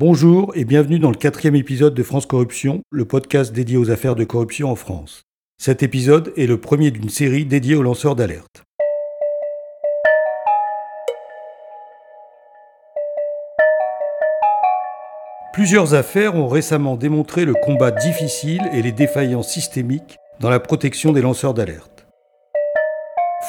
Bonjour et bienvenue dans le quatrième épisode de France Corruption, le podcast dédié aux affaires de corruption en France. Cet épisode est le premier d'une série dédiée aux lanceurs d'alerte. Plusieurs affaires ont récemment démontré le combat difficile et les défaillances systémiques dans la protection des lanceurs d'alerte.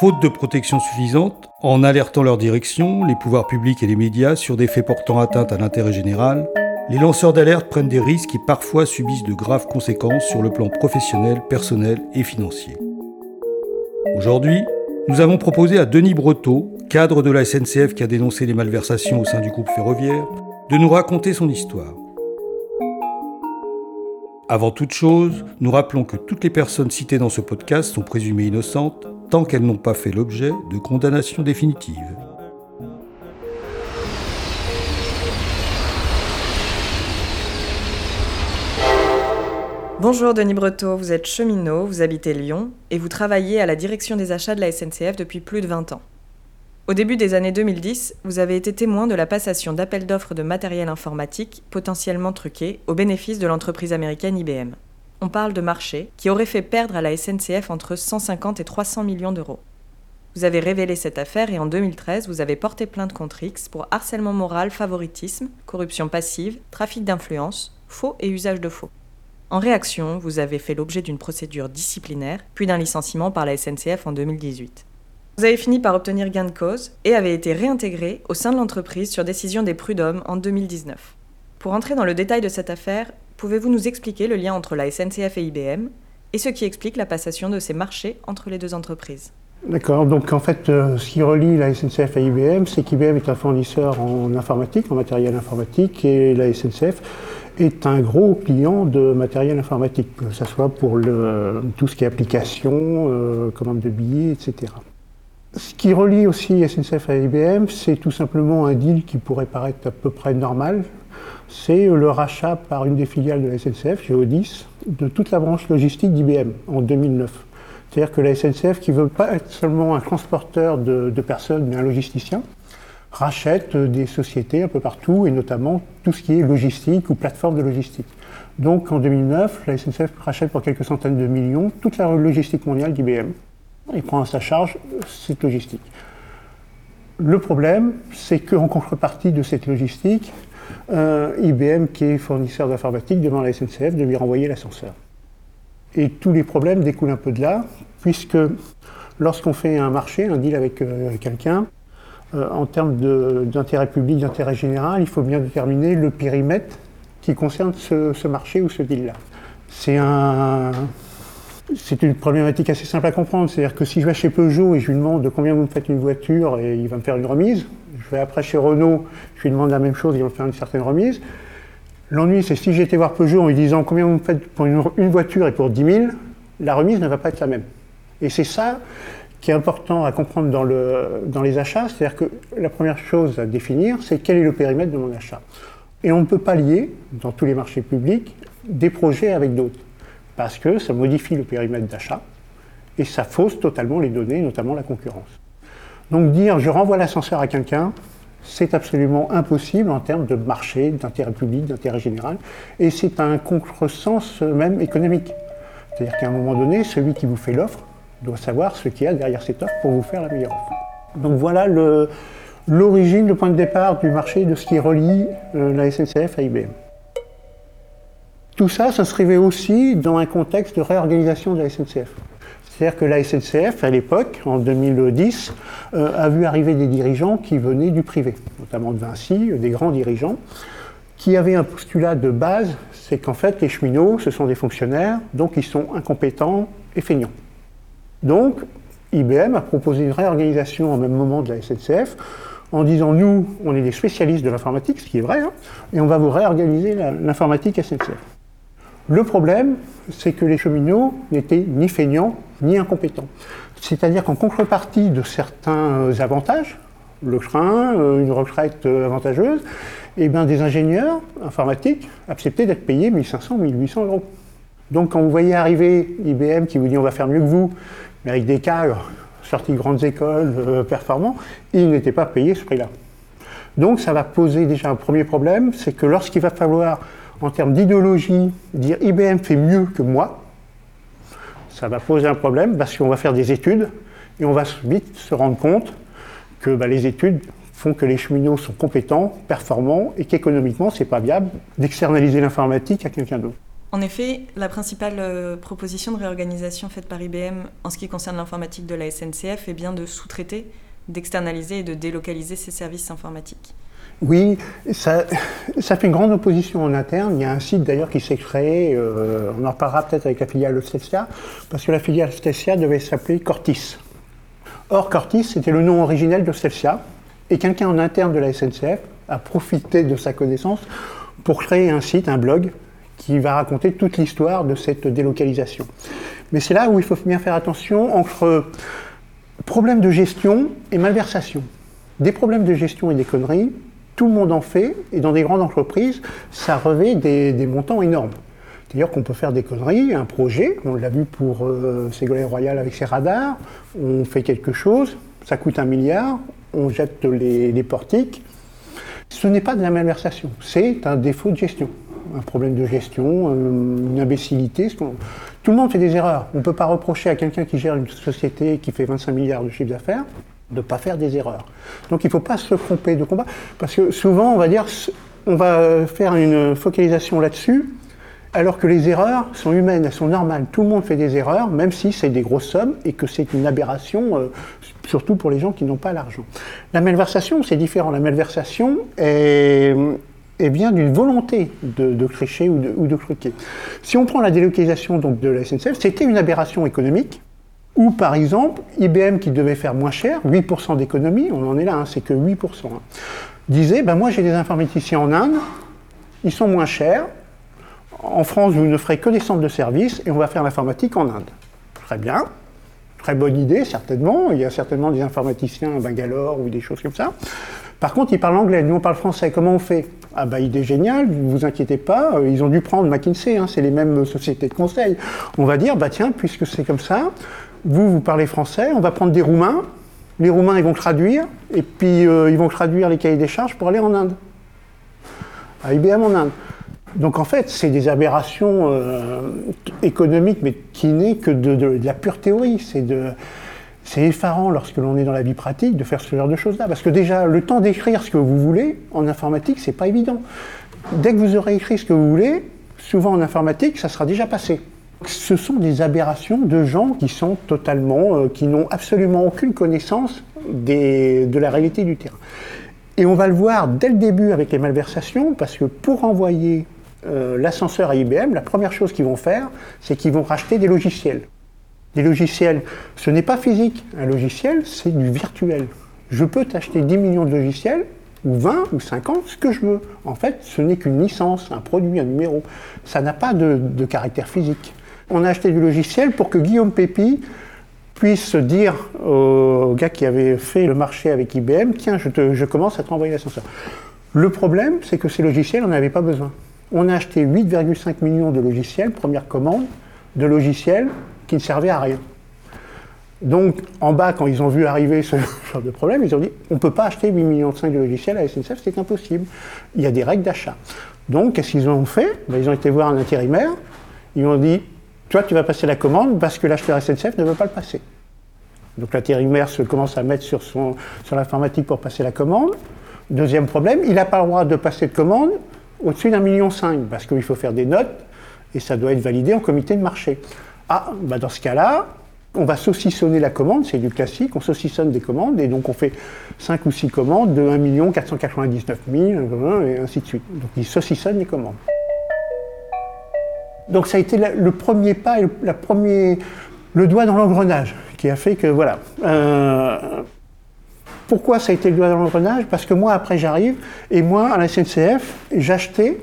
Faute de protection suffisante, en alertant leur direction, les pouvoirs publics et les médias sur des faits portant atteinte à l'intérêt général, les lanceurs d'alerte prennent des risques et parfois subissent de graves conséquences sur le plan professionnel, personnel et financier. Aujourd'hui, nous avons proposé à Denis Breteau, cadre de la SNCF qui a dénoncé les malversations au sein du groupe ferroviaire, de nous raconter son histoire. Avant toute chose, nous rappelons que toutes les personnes citées dans ce podcast sont présumées innocentes tant qu'elles n'ont pas fait l'objet de condamnations définitives. Bonjour Denis Breteau, vous êtes cheminot, vous habitez Lyon et vous travaillez à la direction des achats de la SNCF depuis plus de 20 ans. Au début des années 2010, vous avez été témoin de la passation d'appels d'offres de matériel informatique potentiellement truqués au bénéfice de l'entreprise américaine IBM on parle de marché qui aurait fait perdre à la SNCF entre 150 et 300 millions d'euros. Vous avez révélé cette affaire et en 2013, vous avez porté plainte contre X pour harcèlement moral, favoritisme, corruption passive, trafic d'influence, faux et usage de faux. En réaction, vous avez fait l'objet d'une procédure disciplinaire, puis d'un licenciement par la SNCF en 2018. Vous avez fini par obtenir gain de cause et avez été réintégré au sein de l'entreprise sur décision des prud'hommes en 2019. Pour entrer dans le détail de cette affaire, Pouvez-vous nous expliquer le lien entre la SNCF et IBM et ce qui explique la passation de ces marchés entre les deux entreprises? D'accord, donc en fait, euh, ce qui relie la SNCF à IBM, c'est qu'IBM est un fournisseur en informatique, en matériel informatique, et la SNCF est un gros client de matériel informatique, que ce soit pour le, tout ce qui est application, euh, commande de billets, etc. Ce qui relie aussi SNCF à IBM, c'est tout simplement un deal qui pourrait paraître à peu près normal, c'est le rachat par une des filiales de la SNCF, Géodis, de toute la branche logistique d'IBM en 2009. C'est-à-dire que la SNCF, qui ne veut pas être seulement un transporteur de, personnes, mais un logisticien, rachète des sociétés un peu partout, et notamment tout ce qui est logistique ou plateforme de logistique. Donc en 2009, la SNCF rachète pour quelques centaines de millions toute la logistique mondiale d'IBM et prend à sa charge cette logistique. Le problème, c'est qu'en contrepartie de cette logistique, euh, IBM, qui est fournisseur d'informatique, demande à la SNCF de lui renvoyer l'ascenseur. Et tous les problèmes découlent un peu de là, puisque lorsqu'on fait un marché, un deal avec euh, quelqu'un, euh, en termes d'intérêt public, d'intérêt général, il faut bien déterminer le périmètre qui concerne ce, ce marché ou ce deal-là. C'est un, c'est une problématique assez simple à comprendre. C'est-à-dire que si je vais chez Peugeot et je lui demande de combien vous me faites une voiture et il va me faire une remise, je vais après chez Renault, je lui demande la même chose, il va me faire une certaine remise. L'ennui, c'est si j'étais voir Peugeot en lui disant combien vous me faites pour une, voiture et pour 10 000, la remise ne va pas être la même. Et c'est ça qui est important à comprendre dans, le, dans les achats, c'est-à-dire que la première chose à définir, c'est quel est le périmètre de mon achat. Et on ne peut pas lier, dans tous les marchés publics, des projets avec d'autres parce que ça modifie le périmètre d'achat et ça fausse totalement les données, notamment la concurrence. Donc dire je renvoie l'ascenseur à quelqu'un, c'est absolument impossible en termes de marché, d'intérêt public, d'intérêt général, et c'est un contresens même économique. C'est-à-dire qu'à un moment donné, celui qui vous fait l'offre doit savoir ce qu'il y a derrière cette offre pour vous faire la meilleure offre. Donc voilà l'origine, le, point de départ du marché de ce qui relie euh, la SNCF à IBM. Tout ça s'inscrivait aussi dans un contexte de réorganisation de la SNCF. C'est-à-dire que la SNCF, à l'époque, en 2010, euh, a vu arriver des dirigeants qui venaient du privé, notamment de Vinci, des grands dirigeants, qui avaient un postulat de base, c'est qu'en fait, les cheminots, ce sont des fonctionnaires, donc ils sont incompétents et feignants. Donc, IBM a proposé une réorganisation au même moment de la SNCF, en disant, nous, on est des spécialistes de l'informatique, ce qui est vrai, hein, et on va vous réorganiser l'informatique SNCF. Le problème, c'est que les cheminots n'étaient ni feignants ni incompétents. C'est-à-dire qu'en contrepartie de certains avantages, le train, euh, une retraite avantageuse, et eh bien des ingénieurs informatiques acceptaient d'être payés 1500, 1800 euros. Donc quand vous voyez arriver IBM qui vous dit on va faire mieux que vous, mais avec des cadres sortis de grandes écoles euh, performants, ils n'étaient pas payés ce prix-là. Donc ça va poser déjà un premier problème, c'est que lorsqu'il va falloir, en termes d'idéologie, dire IBM fait mieux que moi, ça va poser un problème parce qu'on va faire des études et on va vite se rendre compte que bah, les études font que les cheminots sont compétents, performants et qu'économiquement, c'est pas viable d'externaliser l'informatique à quelqu'un d'autre. En effet, la principale euh, proposition de réorganisation faite par IBM en ce qui concerne l'informatique de la SNCF est bien de sous-traiter, d'externaliser et de délocaliser ses services informatiques. Oui, ça, fait une grande opposition en interne. Il y a un site d'ailleurs qui s'est créé, euh, on en parlera peut-être avec la filiale Stelcia, parce que la filiale Stelcia devait s'appeler Cortis. Or, Cortis, c'était le nom originel de Stelcia, et quelqu'un en interne de la SNCF a profité de sa connaissance pour créer un site, un blog, qui va raconter toute l'histoire de cette délocalisation. Mais c'est là où il faut bien faire attention entre problèmes de gestion et malversation. Des problèmes de gestion et des conneries, tout le monde en fait, et dans des grandes entreprises, ça revêt des, montants énormes. D'ailleurs qu'on peut faire des conneries, un projet, on l'a vu pour euh, Ségolène Royal avec ses radars, on fait quelque chose, ça coûte un milliard, on jette les, les portiques. Ce n'est pas de la malversation, c'est un défaut de gestion un problème de gestion, euh, une imbécilité. Tout le monde fait des erreurs. On ne peut pas reprocher à quelqu'un qui gère une société qui fait 25 milliards de chiffre d'affaires de ne pas faire des erreurs. Donc il ne faut pas se tromper de combat, parce que souvent on va dire, on va faire une focalisation là-dessus, alors que les erreurs sont humaines, elles sont normales. Tout le monde fait des erreurs, même si c'est des grosses sommes et que c'est une aberration, euh, surtout pour les gens qui n'ont pas l'argent. La malversation, c'est différent. La malversation est, bien d'une volonté de, de ou de, ou de, truquer. Si on prend la délocalisation donc, de la SNCF, c'était une aberration économique, ou par exemple, IBM qui devait faire moins cher, 8% d'économie, on en est là, hein, c'est que 8%, hein, disait, ben moi j'ai des informaticiens en Inde, ils sont moins chers, en France vous ne ferez que des centres de services et on va faire l'informatique en Inde. Très bien, très bonne idée certainement, il y a certainement des informaticiens à Bangalore ou des choses comme ça. Par contre, ils parlent anglais, nous on parle français, comment on fait? Ah bah idée géniale, ne vous inquiétez pas, euh, ils ont dû prendre McKinsey, hein, c'est les mêmes sociétés de conseil. On va dire, bah tiens, puisque c'est comme ça, vous, vous parlez français, on va prendre des Roumains, les Roumains ils vont traduire, et puis euh, ils vont traduire les cahiers des charges pour aller en Inde. À IBM en Inde. Donc en fait, c'est des aberrations euh, économiques, mais qui n'est que de, la pure théorie. C'est effarant lorsque l'on est dans la vie pratique de faire ce genre de choses-là. Parce que déjà, le temps d'écrire ce que vous voulez, en informatique, c'est pas évident. Dès que vous aurez écrit ce que vous voulez, souvent en informatique, ça sera déjà passé. Ce sont des aberrations de gens qui sont totalement, euh, qui n'ont absolument aucune connaissance de la réalité du terrain. Et on va le voir dès le début avec les malversations, parce que pour envoyer euh, l'ascenseur à IBM, la première chose qu'ils vont faire, c'est qu'ils vont racheter des logiciels. Des logiciels, ce n'est pas physique. Un logiciel, c'est du virtuel. Je peux t'acheter 10 millions de logiciels, ou 20, ou 50, ce que je veux. En fait, ce n'est qu'une licence, un produit, un numéro. Ça n'a pas de, caractère physique. On a acheté du logiciel pour que Guillaume Pépi puisse dire au gars qui avait fait le marché avec IBM, tiens, je, commence à te renvoyer l'ascenseur. Le problème, c'est que ces logiciels, on n'avait pas besoin. On a acheté 8,5 millions de logiciels, première commande, de logiciels qui ne servait à rien. Donc, en bas, quand ils ont vu arriver ce genre de problème, ils ont dit on ne peut pas acheter 8 millions de logiciels à SNCF, c'est impossible. Il y a des règles d'achat. Donc, qu'est-ce qu'ils ont fait? Ben, Ils ont été voir un intérimaire, ils ont dit toi, tu vas passer la commande parce que l'acheteur SNCF ne veut pas le passer. Donc, l'intérimaire se commence à mettre sur, son, sur l'informatique pour passer la commande. Deuxième problème, il n'a pas le droit de passer de commande au-dessus d'un million cinq parce qu'il faut faire des notes et ça doit être validé en comité de marché. Ah, bah dans ce cas-là, on va saucissonner la commande, c'est du classique, on saucissonne des commandes, et donc on fait 5 ou 6 commandes de 1 499 000, et ainsi de suite. Donc ils saucissonnent les commandes. Donc ça a été le premier pas, la premier, le doigt dans l'engrenage, qui a fait que, voilà. Euh, pourquoi ça a été le doigt dans l'engrenage? Parce que moi, après, j'arrive, et moi, à la SNCF, j'achetais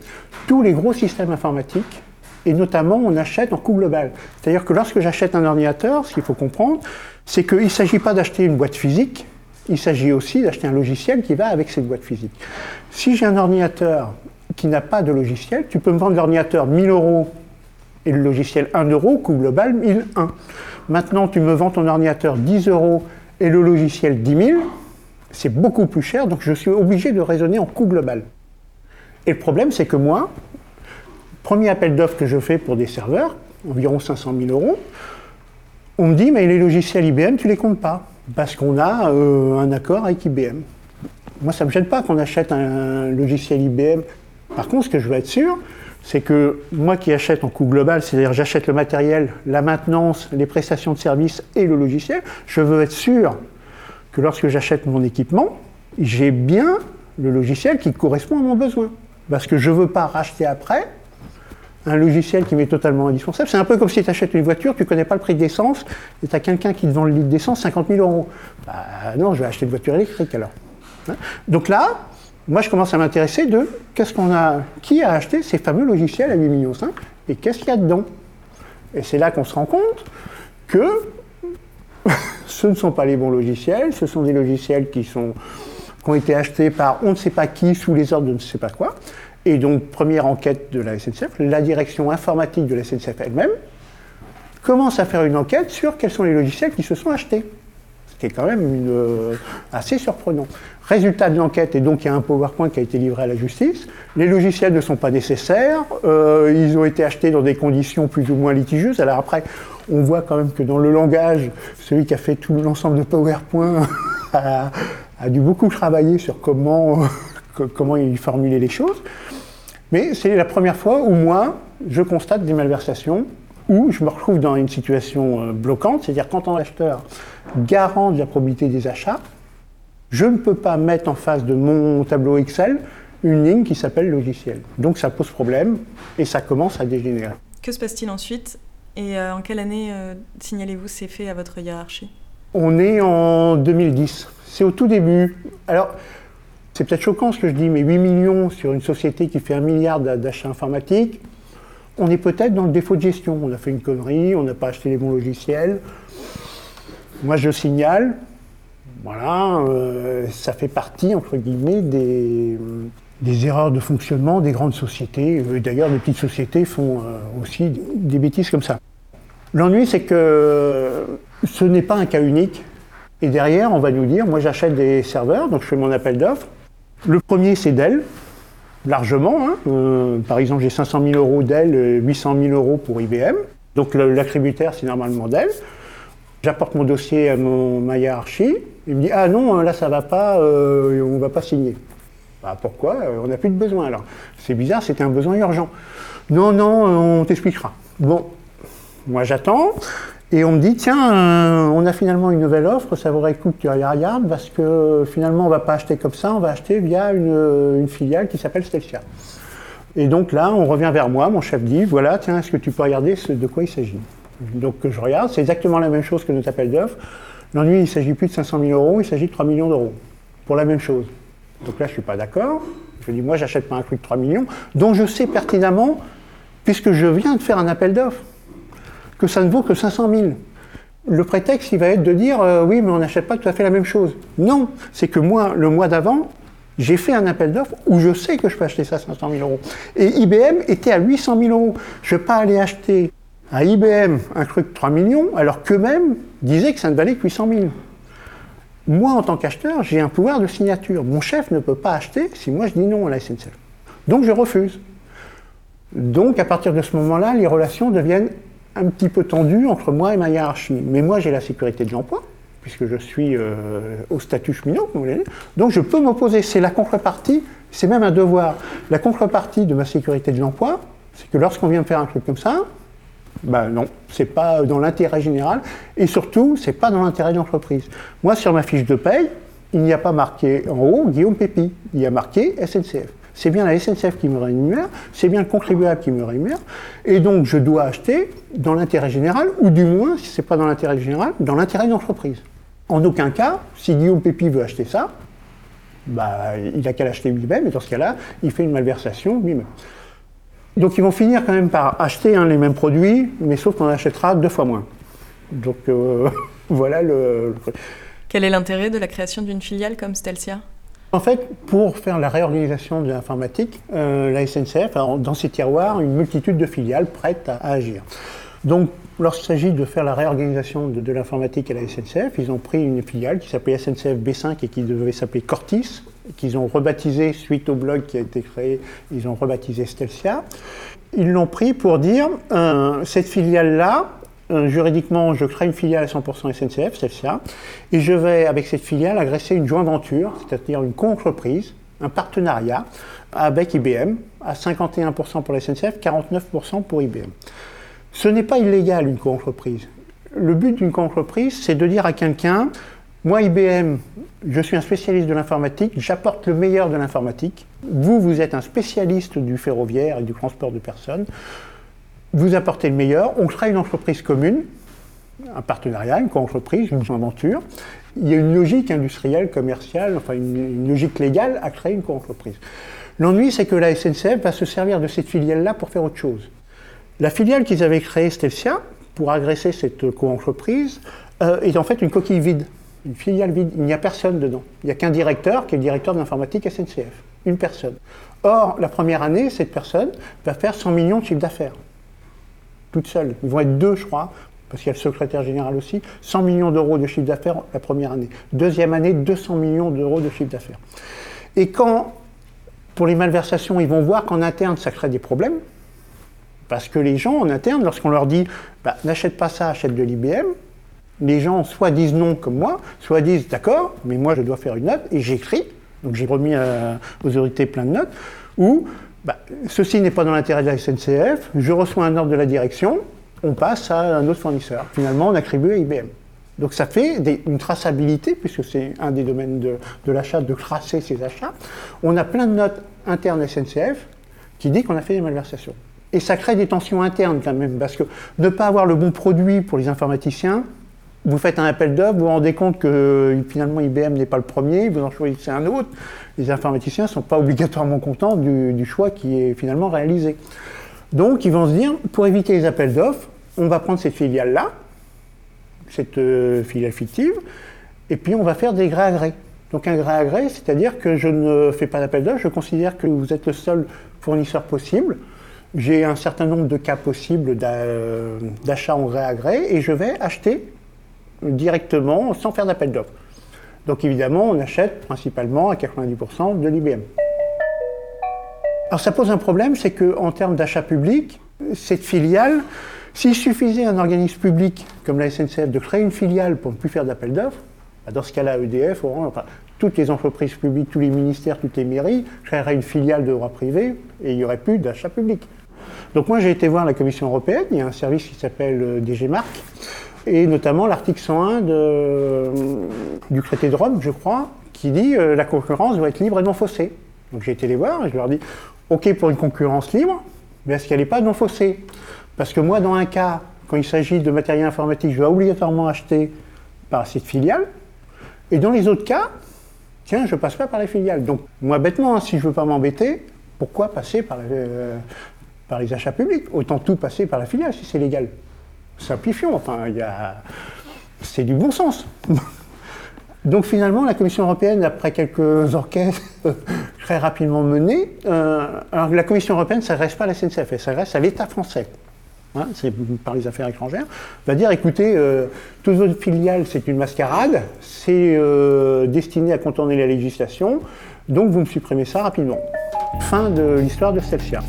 tous les gros systèmes informatiques et notamment on achète en coût global. C'est-à-dire que lorsque j'achète un ordinateur, ce qu'il faut comprendre, c'est qu'il ne s'agit pas d'acheter une boîte physique, il s'agit aussi d'acheter un logiciel qui va avec cette boîte physique. Si j'ai un ordinateur qui n'a pas de logiciel, tu peux me vendre l'ordinateur 1000 euros et le logiciel 1 euro, coût global 1001. Maintenant, tu me vends ton ordinateur 10 euros et le logiciel 10 000, c'est beaucoup plus cher, donc je suis obligé de raisonner en coût global. Et le problème, c'est que moi, premier appel d'offres que je fais pour des serveurs, environ 500 000 euros, on me dit, mais les logiciels IBM, tu les comptes pas, parce qu'on a euh, un accord avec IBM. Moi, ça ne me gêne pas qu'on achète un logiciel IBM. Par contre, ce que je veux être sûr, c'est que moi qui achète en coût global, c'est-à-dire j'achète le matériel, la maintenance, les prestations de services et le logiciel, je veux être sûr que lorsque j'achète mon équipement, j'ai bien le logiciel qui correspond à mon besoin. Parce que je ne veux pas racheter après un logiciel qui m'est totalement indispensable. C'est un peu comme si tu achètes une voiture, tu ne connais pas le prix d'essence, et tu as quelqu'un qui te vend le litre d'essence 50 000 euros. Bah non, je vais acheter une voiture électrique alors. Hein? Donc là, moi je commence à m'intéresser de qu'est-ce qu'on a, qui a acheté ces fameux logiciels à 8 millions et qu'est-ce qu'il y a dedans. Et c'est là qu'on se rend compte que ce ne sont pas les bons logiciels, ce sont des logiciels qui, sont, qui ont été achetés par on ne sait pas qui sous les ordres de ne sais pas quoi. Et donc, première enquête de la SNCF, la direction informatique de la SNCF elle-même commence à faire une enquête sur quels sont les logiciels qui se sont achetés. Qui est quand même euh, assez surprenant. Résultat de l'enquête, et donc il y a un PowerPoint qui a été livré à la justice, les logiciels ne sont pas nécessaires, euh, ils ont été achetés dans des conditions plus ou moins litigieuses. Alors après, on voit quand même que dans le langage, celui qui a fait tout l'ensemble de PowerPoint a, a, dû beaucoup travailler sur comment, comment il formulait les choses. Mais c'est la première fois où moi, je constate des malversations, où je me retrouve dans une situation euh, bloquante, c'est-à-dire quand un acheteur garant de la probabilité des achats, je ne peux pas mettre en face de mon tableau Excel une ligne qui s'appelle logiciel. Donc ça pose problème et ça commence à dégénérer. Que se passe-t-il ensuite et euh, en quelle année euh, signalez-vous ces faits à votre hiérarchie? On est en 2010. C'est au tout début. Alors, c'est peut-être choquant ce que je dis, mais 8 millions sur une société qui fait un milliard d'achats informatiques, on est peut-être dans le défaut de gestion. On a fait une connerie, on n'a pas acheté les bons logiciels. Moi, je signale, voilà, euh, ça fait partie, entre guillemets, des, des, erreurs de fonctionnement des grandes sociétés. D'ailleurs, les petites sociétés font euh, aussi des bêtises comme ça. L'ennui, c'est que ce n'est pas un cas unique. Et derrière, on va nous dire, moi j'achète des serveurs, donc je fais mon appel d'offres. Le premier, c'est Dell, largement. Hein. Euh, par exemple, j'ai 500 000 euros Dell, 800 000 euros pour IBM. Donc l'attributaire, c'est normalement Dell. J'apporte mon dossier à mon, ma hiérarchie. Il me dit Ah non, là ça va pas, euh, on va pas signer. Bah, pourquoi? On n'a plus de besoin alors. C'est bizarre, c'était un besoin urgent. Non, non, on t'expliquera. Bon, moi j'attends. Et on me dit, tiens, euh, on a finalement une nouvelle offre, ça vaudrait le coup que tu regardes, parce que finalement, on ne va pas acheter comme ça, on va acheter via une, euh, une filiale qui s'appelle Stelcia. Et donc là, on revient vers moi, mon chef dit, voilà, tiens, est-ce que tu peux regarder de quoi il s'agit? Donc je regarde, c'est exactement la même chose que notre appel d'offres. L'ennui, il ne s'agit plus de 500 000 euros, il s'agit de 3 millions d'euros, pour la même chose. Donc là, je ne suis pas d'accord. Je dis, moi, j'achète pas un truc de 3 millions, dont je sais pertinemment, puisque je viens de faire un appel d'offres que ça ne vaut que 500 000. Le prétexte, il va être de dire euh, oui, mais on n'achète pas tout à fait la même chose. Non, c'est que moi, le mois d'avant, j'ai fait un appel d'offres où je sais que je peux acheter ça à 500 000 euros. Et IBM était à 800 000 euros. Je ne vais pas aller acheter à IBM un truc de 3 millions alors qu'eux-mêmes disaient que ça ne valait que 800 000. Moi, en tant qu'acheteur, j'ai un pouvoir de signature. Mon chef ne peut pas acheter si moi je dis non à la SNCF. Donc je refuse. Donc à partir de ce moment-là, les relations deviennent un petit peu tendu entre moi et ma hiérarchie. Mais moi, j'ai la sécurité de l'emploi, puisque je suis euh, au statut cheminot, comme vous l'avez dit. Donc je peux m'opposer. C'est la contrepartie, c'est même un devoir. La contrepartie de ma sécurité de l'emploi, c'est que lorsqu'on vient me faire un truc comme ça, ben non, c'est pas dans l'intérêt général, et surtout, c'est pas dans l'intérêt de l'entreprise. Moi, sur ma fiche de paye, il n'y a pas marqué en haut Guillaume Pépi, il y a marqué SNCF c'est bien la SNCF qui me rémunère, c'est bien le contribuable qui me rémunère, et donc je dois acheter dans l'intérêt général, ou du moins, si ce n'est pas dans l'intérêt général, dans l'intérêt de l'entreprise. En aucun cas, si Guillaume Pépi veut acheter ça, bah, il n'a qu'à l'acheter lui-même, et dans ce cas-là, il fait une malversation lui-même. Donc ils vont finir quand même par acheter les mêmes produits, mais sauf qu'on achètera deux fois moins. Donc euh, voilà le... Quel est l'intérêt de la création d'une filiale comme Stelcia en fait, pour faire la réorganisation de l'informatique, euh, la SNCF a dans ses tiroirs une multitude de filiales prêtes à, agir. Donc, lorsqu'il s'agit de faire la réorganisation de, l'informatique à la SNCF, ils ont pris une filiale qui s'appelait SNCF B5 et qui devait s'appeler Cortis, qu'ils ont rebaptisé suite au blog qui a été créé, ils ont rebaptisé Stelcia. Ils l'ont pris pour dire, euh, cette filiale-là, euh, juridiquement, je crée une filiale à 100% SNCF, Stelcia, et je vais, avec cette filiale, agresser une joint venture, c'est-à-dire une co-entreprise, un partenariat avec IBM, à 51% pour la SNCF, 49% pour IBM. Ce n'est pas illégal une co-entreprise. Le but d'une co-entreprise, c'est de dire à quelqu'un, moi IBM, je suis un spécialiste de l'informatique, j'apporte le meilleur de l'informatique. Vous, vous êtes un spécialiste du ferroviaire et du transport de personnes. Vous apportez le meilleur. On crée une entreprise commune, un partenariat, une co-entreprise, une aventure. Il y a une logique industrielle, commerciale, enfin une, logique légale à créer une co-entreprise. L'ennui, c'est que la SNCF va se servir de cette filiale-là pour faire autre chose. La filiale qu'ils avaient créée, Stelcia, pour agresser cette co-entreprise, euh, est en fait une coquille vide, une filiale vide. Il n'y a personne dedans. Il n'y a qu'un directeur qui est le directeur de l'informatique SNCF. Une personne. Or, la première année, cette personne va faire 100 millions de chiffre d'affaires. Toute. Ils vont être deux, je crois, parce qu'il y a le secrétaire général aussi. 100 millions d'euros de chiffre d'affaires la première année. Deuxième année, 200 millions d'euros de chiffre d'affaires. Et quand, pour les malversations, ils vont voir qu'en interne, ça crée des problèmes, parce que les gens en interne, lorsqu'on leur dit bah, n'achète pas ça, achète de l'IBM, les gens soit disent non comme moi, soit disent d'accord, mais moi je dois faire une note et j'écris, donc j'ai remis aux autorités plein de notes, ou bah, ceci n'est pas dans l'intérêt de la SNCF, je reçois un ordre de la direction, on passe à un autre fournisseur. Finalement, on attribue à IBM. Donc ça fait une traçabilité, puisque c'est un des domaines de, de l'achat, de tracer ses achats. On a plein de notes internes SNCF qui dit qu'on a fait des malversations. Et ça crée des tensions internes quand même, parce que ne pas avoir le bon produit pour les informaticiens, vous faites un appel d'offres, vous vous rendez compte que finalement IBM n'est pas le premier, vous en choisissez un autre. Les informaticiens ne sont pas obligatoirement contents du, choix qui est finalement réalisé. Donc ils vont se dire, pour éviter les appels d'offres, on va prendre cette filiale-là, cette euh, filiale fictive, et puis on va faire des grés à gré. Donc un gré à gré, c'est-à-dire que je ne fais pas d'appel d'offres, je considère que vous êtes le seul fournisseur possible. J'ai un certain nombre de cas possibles d'achat en gré à gré et je vais acheter directement sans faire d'appel d'offres. Donc évidemment, on achète principalement à 90% de l'IBM. Alors ça pose un problème, c'est qu'en termes d'achat public, cette filiale, s'il suffisait à un organisme public comme la SNCF de créer une filiale pour ne plus faire d'appel d'offres, bah, dans ce cas-là, EDF, toutes les entreprises publiques, tous les ministères, toutes les mairies créeraient une filiale de droit privé et il n'y aurait plus d'achat public. Donc moi j'ai été voir la Commission européenne, il y a un service qui s'appelle euh, DG Marc, et notamment l'article 101 euh, du traité de Rome, je crois, qui dit euh, la concurrence doit être libre et non faussée. Donc j'ai été les voir et je leur dis, ok pour une concurrence libre, mais est-ce qu'elle n'est pas non faussée? Parce que moi dans un cas, quand il s'agit de matériel informatique, je dois obligatoirement acheter par cette filiale, et dans les autres cas, tiens, je ne passe pas par les filiales. Donc moi bêtement, hein, si je ne veux pas m'embêter, pourquoi passer par, par les achats publics? Autant tout passer par la filiale si c'est légal. Simplifions, enfin, c'est du bon sens. Donc finalement, la Commission européenne, après quelques enquêtes très rapidement menées, euh, alors la Commission européenne, ne reste pas à la SNCF, ça reste à l'État français. Hein, c'est par les affaires étrangères, va dire écoutez, euh, toutes vos filiales, c'est une mascarade, c'est euh, destiné à contourner la législation, donc vous me supprimez ça rapidement. Fin de l'histoire de Stelcia.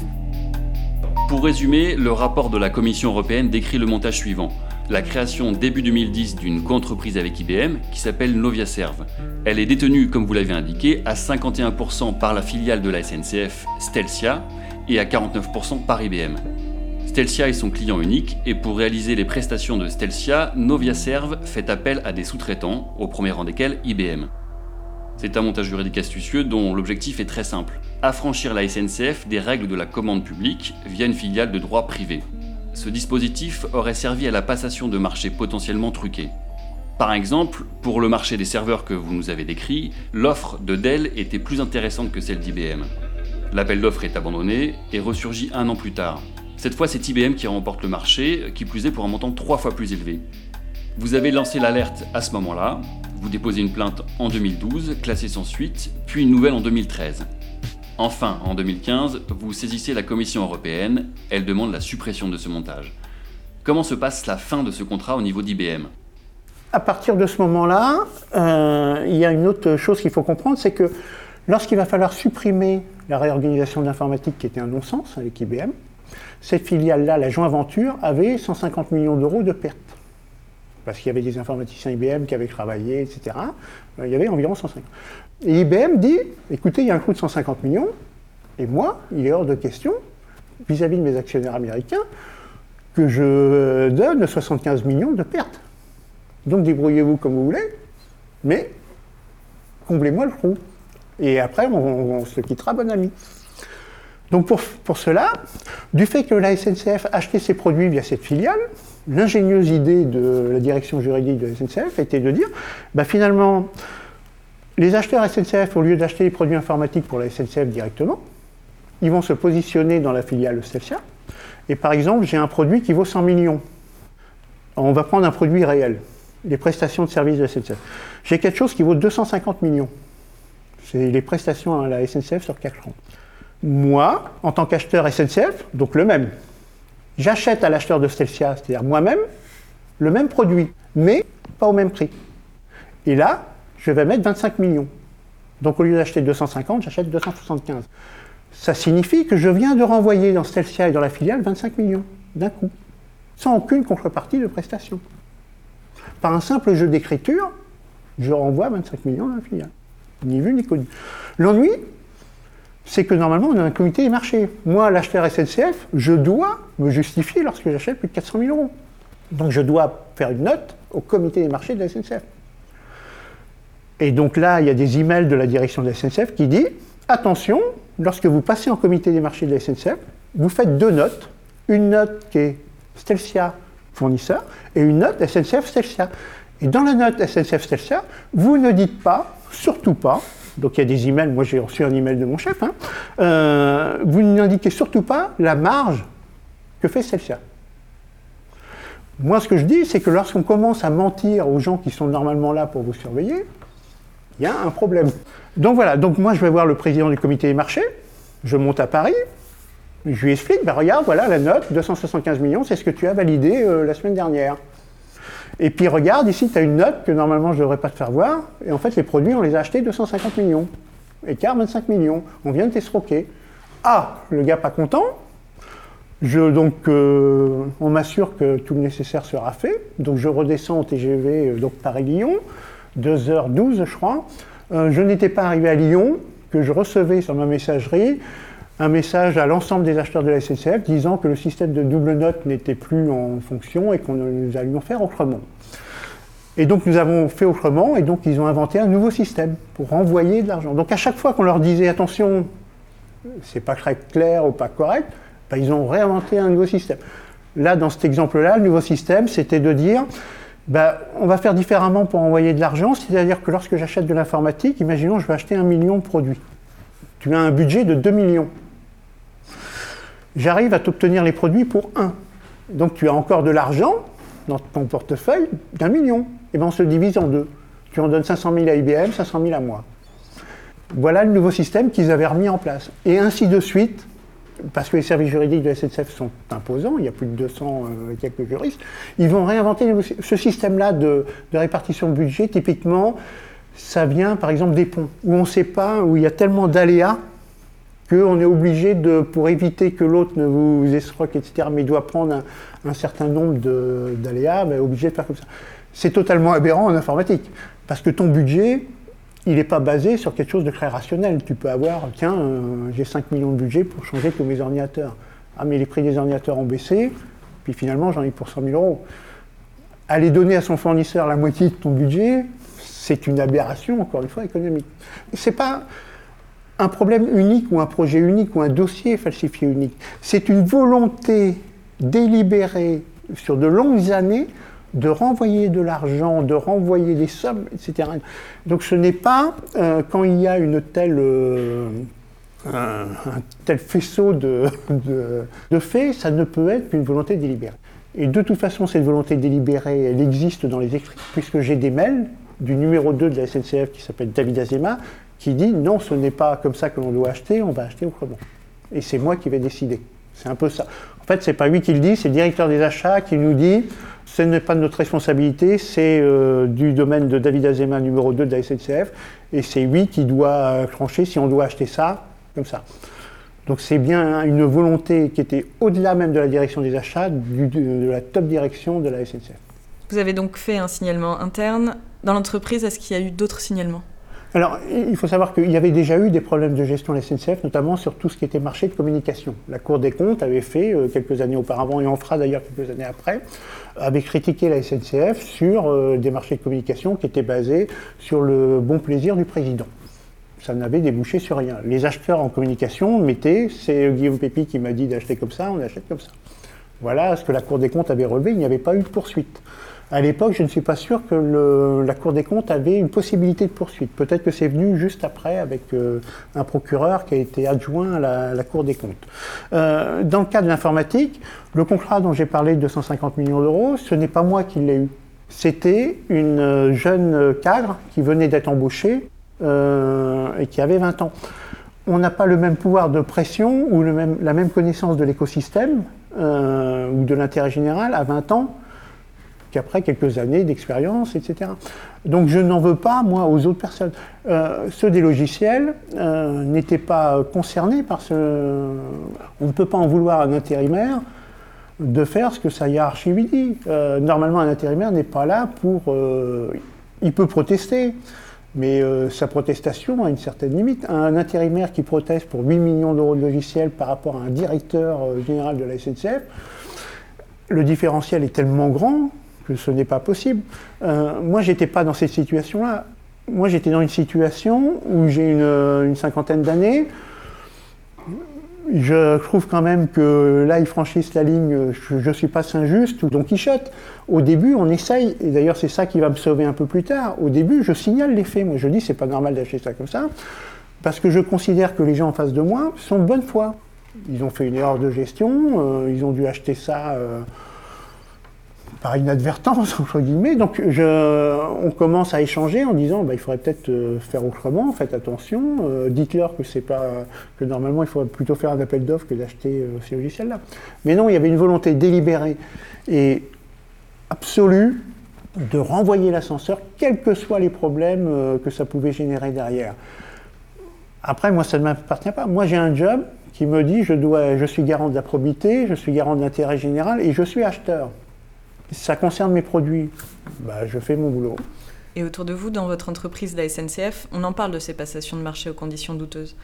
Pour résumer, le rapport de la Commission européenne décrit le montage suivant. La création début 2010 d'une co-entreprise avec IBM qui s'appelle NoviaServe. Elle est détenue, comme vous l'avez indiqué, à 51% par la filiale de la SNCF Stelcia et à 49% par IBM. Stelcia est son client unique et pour réaliser les prestations de Stelcia, NoviaServe fait appel à des sous-traitants, au premier rang desquels IBM. C'est un montage juridique astucieux dont l'objectif est très simple affranchir la SNCF des règles de la commande publique via une filiale de droit privé. Ce dispositif aurait servi à la passation de marchés potentiellement truqués. Par exemple, pour le marché des serveurs que vous nous avez décrit, l'offre de Dell était plus intéressante que celle d'IBM. L'appel d'offres est abandonné et ressurgit un an plus tard. Cette fois, c'est IBM qui remporte le marché, qui plus est pour un montant trois fois plus élevé. Vous avez lancé l'alerte à ce moment-là, vous déposez une plainte en 2012, classée sans suite, puis une nouvelle en 2013. Enfin, en 2015, vous saisissez la Commission européenne, elle demande la suppression de ce montage. Comment se passe la fin de ce contrat au niveau d'IBM À partir de ce moment-là, euh, il y a une autre chose qu'il faut comprendre, c'est que lorsqu'il va falloir supprimer la réorganisation de l'informatique qui était un non-sens avec IBM, cette filiale-là, la joint venture, avait 150 millions d'euros de pertes. Parce qu'il y avait des informaticiens IBM qui avaient travaillé, etc. Euh, il y avait environ 150. Et IBM dit, écoutez, il y a un coût de 150 millions, et moi, il est hors de question, vis-à-vis de mes actionnaires américains, que je donne 75 millions de pertes. Donc débrouillez-vous comme vous voulez, mais comblez-moi le trou. Et après, on, se quittera, bon ami. Donc pour, cela, du fait que la SNCF achetait ses produits via cette filiale, l'ingénieuse idée de la direction juridique de la SNCF était de dire, bah finalement, les acheteurs SNCF, au lieu d'acheter les produits informatiques pour la SNCF directement, ils vont se positionner dans la filiale Stelcia. Et par exemple, j'ai un produit qui vaut 100 millions. On va prendre un produit réel, les prestations de services de la SNCF. J'ai quelque chose qui vaut 250 millions. C'est les prestations à la SNCF sur 4 ans. Moi, en tant qu'acheteur SNCF, donc le même, j'achète à l'acheteur de Stelcia, c'est-à-dire moi-même, le même produit, mais pas au même prix. Et là, je vais mettre 25 millions. Donc au lieu d'acheter 250, j'achète 275 ça signifie que je viens de renvoyer dans Stelcia et dans la filiale 25 millions d'un coup, sans aucune contrepartie de prestation. Par un simple jeu d'écriture, je renvoie 25 millions dans la filiale. Ni vu ni connu. L'ennui, c'est que normalement, on a un comité des marchés. Moi, l'acheteur SNCF, je dois me justifier lorsque j'achète plus de 400 000 euros. Donc, je dois faire une note au comité des marchés de la SNCF. Et donc là, il y a des emails de la direction de la SNCF qui dit attention, lorsque vous passez en comité des marchés de la SNCF, vous faites deux notes. Une note qui est Stelcia fournisseur et une note SNCF Stelcia. Et dans la note SNCF Stelcia, vous ne dites pas, surtout pas, donc il y a des emails, moi j'ai reçu un email de mon chef, hein, euh, vous n'indiquez surtout pas la marge que fait Stelcia. Moi ce que je dis, c'est que lorsqu'on commence à mentir aux gens qui sont normalement là pour vous surveiller, il y a un problème. Donc voilà, donc moi je vais voir le président du comité des marchés, je monte à Paris, je lui explique, ben regarde, voilà la note, 275 millions, c'est ce que tu as validé euh, la semaine dernière. Et puis regarde, ici tu as une note que normalement je ne devrais pas te faire voir, et en fait les produits on les a achetés 250 millions. Écart 25 millions, on vient de t'escroquer. Ah, le gars pas content, je, donc, euh, on m'assure que tout le nécessaire sera fait. Donc, je redescends au TGV, euh, donc Paris-Lyon, 2h12, je crois. Euh, je n'étais pas arrivé à Lyon, que je recevais sur ma messagerie un message à l'ensemble des acheteurs de la SNCF disant que le système de double note n'était plus en fonction et qu'on nous allions faire autrement. Et donc nous avons fait autrement et donc ils ont inventé un nouveau système pour renvoyer de l'argent. Donc à chaque fois qu'on leur disait attention, c'est pas très clair ou pas correct, ben, ils ont réinventé un nouveau système. Là, dans cet exemple-là, le nouveau système, c'était de dire bah, on va faire différemment pour envoyer de l'argent, c'est-à-dire que lorsque j'achète de l'informatique, imaginons je vais acheter un million de produits. Tu as un budget de 2 millions. J'arrive à t'obtenir les produits pour 1. Donc tu as encore de l'argent dans ton portefeuille d'un million. Et bien on se divise en deux. Tu en donnes 500 000 à IBM, 500 000 à moi. Voilà le nouveau système qu'ils avaient remis en place. Et ainsi de suite, parce que les services juridiques de la SNCF sont imposants, il y a plus de 200 euh, quelques juristes, ils vont réinventer ce système-là de, répartition de budget. Typiquement, ça vient par exemple des ponts, où on ne sait pas, où il y a tellement d'aléas qu'on est obligé de, pour éviter que l'autre ne vous escroque, etc., mais doit prendre un, certain nombre d'aléas, ben, obligé de faire comme ça. C'est totalement aberrant en informatique, parce que ton budget, il n'est pas basé sur quelque chose de très rationnel. Tu peux avoir, tiens, euh, j'ai 5 millions de budget pour changer tous mes ordinateurs. Ah, mais les prix des ordinateurs ont baissé, puis finalement j'en ai pour 100 000 euros. Aller donner à son fournisseur la moitié de ton budget, c'est une aberration, encore une fois, économique. Ce n'est pas un problème unique ou un projet unique ou un dossier falsifié unique. C'est une volonté délibérée sur de longues années de renvoyer de l'argent, de renvoyer des sommes, etc. Donc ce n'est pas euh, quand il y a une telle, euh, un, tel faisceau de, de, faits, ça ne peut être qu'une volonté délibérée. Et de toute façon, cette volonté délibérée, elle existe dans les écrits, puisque j'ai des mails du numéro 2 de la SNCF qui s'appelle David Azema, qui dit non, ce n'est pas comme ça que l'on doit acheter, on va acheter autrement. Et c'est moi qui vais décider. C'est un peu ça. En fait, c'est pas lui qui le dit, c'est le directeur des achats qui nous dit ce n'est pas de notre responsabilité, c'est euh, du domaine de David Azema, numéro 2 de la SNCF, et c'est lui qui doit trancher si on doit acheter ça, comme ça. Donc c'est bien une volonté qui était au-delà même de la direction des achats, de la top direction de la SNCF. Vous avez donc fait un signalement interne. Dans l'entreprise, est-ce qu'il y a eu d'autres signalements? Alors, il faut savoir qu'il y avait déjà eu des problèmes de gestion à la SNCF, notamment sur tout ce qui était marché de communication. La Cour des comptes avait fait, euh, quelques années auparavant, et en fera d'ailleurs quelques années après, avait critiqué la SNCF sur euh, des marchés de communication qui étaient basés sur le bon plaisir du président. Ça n'avait débouché sur rien. Les acheteurs en communication mettaient, c'est Guillaume Pépi qui m'a dit d'acheter comme ça, on achète comme ça. Voilà ce que la Cour des comptes avait relevé, il n'y avait pas eu de poursuite. À l'époque, je ne suis pas sûr que la Cour des comptes avait une possibilité de poursuite. Peut-être que c'est venu juste après avec euh, un procureur qui a été adjoint à la, Cour des comptes. Euh, dans le cas de l'informatique, le contrat dont j'ai parlé de 250 millions d'euros, ce n'est pas moi qui l'ai eu. C'était une jeune cadre qui venait d'être embauchée euh, et qui avait 20 ans. On n'a pas le même pouvoir de pression ou la même connaissance de l'écosystème ou de l'intérêt général à 20 ans qu'après quelques années d'expérience, etc. Donc je n'en veux pas, moi, aux autres personnes. Euh, ceux des logiciels euh, n'étaient pas concernés par ce... On ne peut pas en vouloir à un intérimaire de faire ce que sa hiérarchie lui dit. Euh, normalement, un intérimaire n'est pas là pour... il peut protester, mais sa protestation a une certaine limite. Un intérimaire qui proteste pour 8 millions d'euros de logiciels par rapport à un directeur général de la SNCF, le différentiel est tellement grand ce n'est pas possible. Euh, moi, j'étais pas dans cette situation-là. Moi, j'étais dans une situation où j'ai une, cinquantaine d'années. Je trouve quand même que là, ils franchissent la ligne, je ne suis pas Saint-Just ou Don Quichotte. Au début, on essaye, et d'ailleurs, c'est ça qui va me sauver un peu plus tard. Au début, je signale les faits. Moi, je dis, c'est pas normal d'acheter ça comme ça, parce que je considère que les gens en face de moi sont de bonne foi. Ils ont fait une erreur de gestion, euh, ils ont dû acheter ça. Euh, par inadvertance, entre guillemets. Donc on commence à échanger en disant bah, il faudrait peut-être euh, faire autrement, faites attention, euh, dites-leur que c'est pas que normalement il faudrait plutôt faire un appel d'offres que d'acheter euh, ces logiciels-là. Mais non, il y avait une volonté délibérée et absolue de renvoyer l'ascenseur, quels que soient les problèmes que ça pouvait générer derrière. Après, moi, ça ne m'appartient pas. Moi, j'ai un job qui me dit je, dois, je suis garant de la probité, je suis garant de l'intérêt général et je suis acheteur ça concerne mes produits, bah, je fais mon boulot. Et autour de vous, dans votre entreprise, la SNCF, on en parle de ces passations de marché aux conditions douteuses.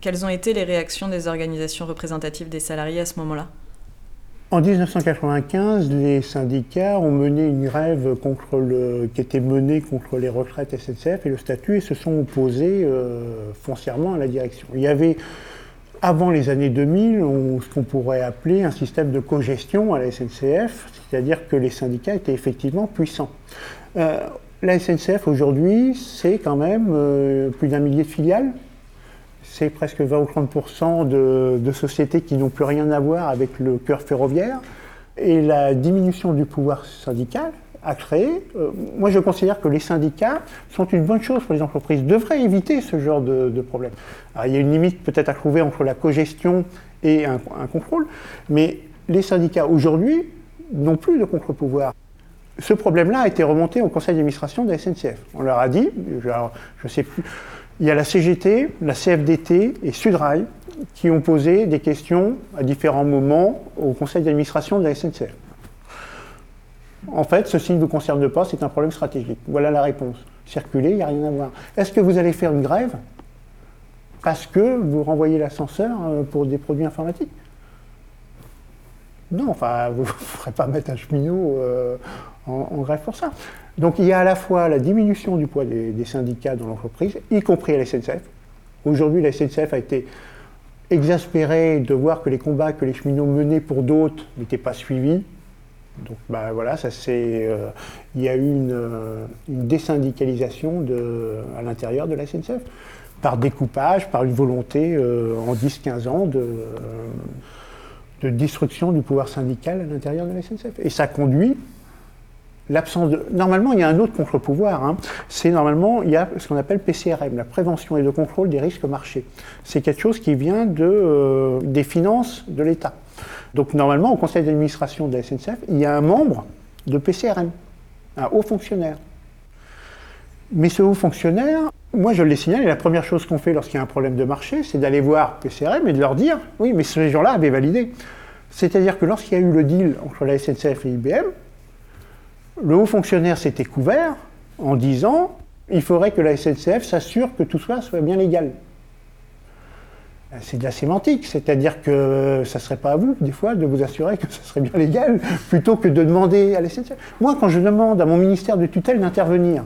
Quelles ont été les réactions des organisations représentatives des salariés à ce moment-là? En 1995, les syndicats ont mené une grève contre le, qui était menée contre les retraites SNCF et le statut et se sont opposés euh, foncièrement à la direction. Il y avait avant les années 2000, ce qu'on pourrait appeler un système de cogestion à la SNCF, c'est-à-dire que les syndicats étaient effectivement puissants. Euh, la SNCF aujourd'hui, c'est quand même euh, plus d'un millier de filiales. C'est presque 20 ou 30 de, de sociétés qui n'ont plus rien à voir avec le cœur ferroviaire. Et la diminution du pouvoir syndical, à créer. Euh, moi, je considère que les syndicats sont une bonne chose pour les entreprises, devraient éviter ce genre de, problème. il y a une limite peut-être à trouver entre la cogestion et un, contrôle, mais les syndicats aujourd'hui n'ont plus de contre-pouvoir. Ce problème-là a été remonté au conseil d'administration de la SNCF. On leur a dit, je ne sais plus, il y a la CGT, la CFDT et Sudrail qui ont posé des questions à différents moments au conseil d'administration de la SNCF. En fait, ceci ne vous concerne pas, c'est un problème stratégique. Voilà la réponse. Circuler, il n'y a rien à voir. Est-ce que vous allez faire une grève parce que vous renvoyez l'ascenseur euh, pour des produits informatiques? Non, enfin, vous ne ferez pas mettre un cheminot euh, en, grève pour ça. Donc il y a à la fois la diminution du poids des, syndicats dans l'entreprise, y compris à la SNCF. Aujourd'hui, la SNCF a été exaspérée de voir que les combats que les cheminots menaient pour d'autres n'étaient pas suivis. Donc bah, voilà, ça euh, il y a eu une, euh, désyndicalisation à l'intérieur de la SNCF, par découpage, par une volonté en 10-15 ans de, de destruction du pouvoir syndical à l'intérieur de la SNCF. Et ça conduit l'absence de... Normalement, il y a un autre contre-pouvoir. Hein. C'est normalement, il y a ce qu'on appelle PCRM, la prévention et le contrôle des risques marchés. C'est quelque chose qui vient euh, des finances de l'État. Donc normalement, au conseil d'administration de la SNCF, il y a un membre de PCRM, un haut fonctionnaire. Mais ce haut fonctionnaire, moi je le signale, et la première chose qu'on fait lorsqu'il y a un problème de marché, c'est d'aller voir PCRM et de leur dire, oui, mais ces gens-là avaient validé. C'est-à-dire que lorsqu'il y a eu le deal entre la SNCF et IBM, le haut fonctionnaire s'était couvert en disant il faudrait que la SNCF s'assure que tout cela soit bien légal. C'est de la sémantique, c'est-à-dire que ça ne serait pas à vous, des fois, de vous assurer que ça serait bien légal, plutôt que de demander à la SNCF. Moi, quand je demande à mon ministère de tutelle d'intervenir,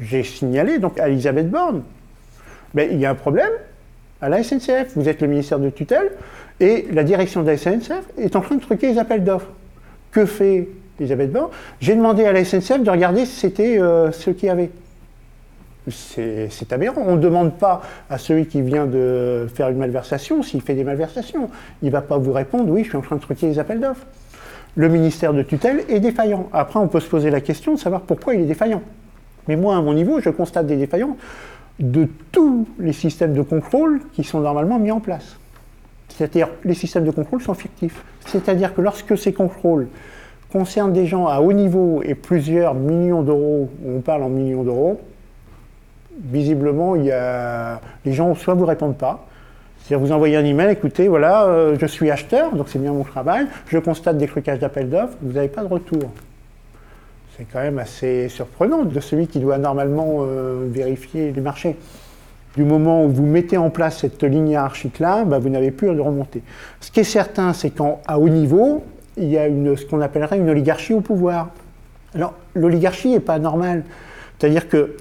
j'ai signalé donc à Elisabeth Borne, il y a un problème à la SNCF. Vous êtes le ministère de tutelle et la direction de la SNCF est en train de truquer les appels d'offres. Que fait Elisabeth Borne? J'ai demandé à la SNCF de regarder si c'était euh, ce qu'il y avait. C'est aberrant. On ne demande pas à celui qui vient de faire une malversation s'il fait des malversations. Il ne va pas vous répondre oui, je suis en train de truquer les appels d'offres. Le ministère de tutelle est défaillant. Après, on peut se poser la question de savoir pourquoi il est défaillant. Mais moi, à mon niveau, je constate des défaillances de tous les systèmes de contrôle qui sont normalement mis en place. C'est-à-dire les systèmes de contrôle sont fictifs. C'est-à-dire que lorsque ces contrôles concernent des gens à haut niveau et plusieurs millions d'euros, on parle en millions d'euros, visiblement, il y a... les gens soit vous répondent pas, c'est-à-dire vous envoyez un email, écoutez, voilà, euh, je suis acheteur, donc c'est bien mon travail, je constate des trucages d'appel d'offres, vous n'avez pas de retour. C'est quand même assez surprenant de celui qui doit normalement euh, vérifier les marchés. Du moment où vous mettez en place cette ligne hiérarchique-là, bah, vous n'avez plus à remonter. Ce qui est certain, c'est qu'à haut niveau, il y a ce qu'on appellerait une oligarchie au pouvoir. Alors, l'oligarchie n'est pas normale. C'est-à-dire que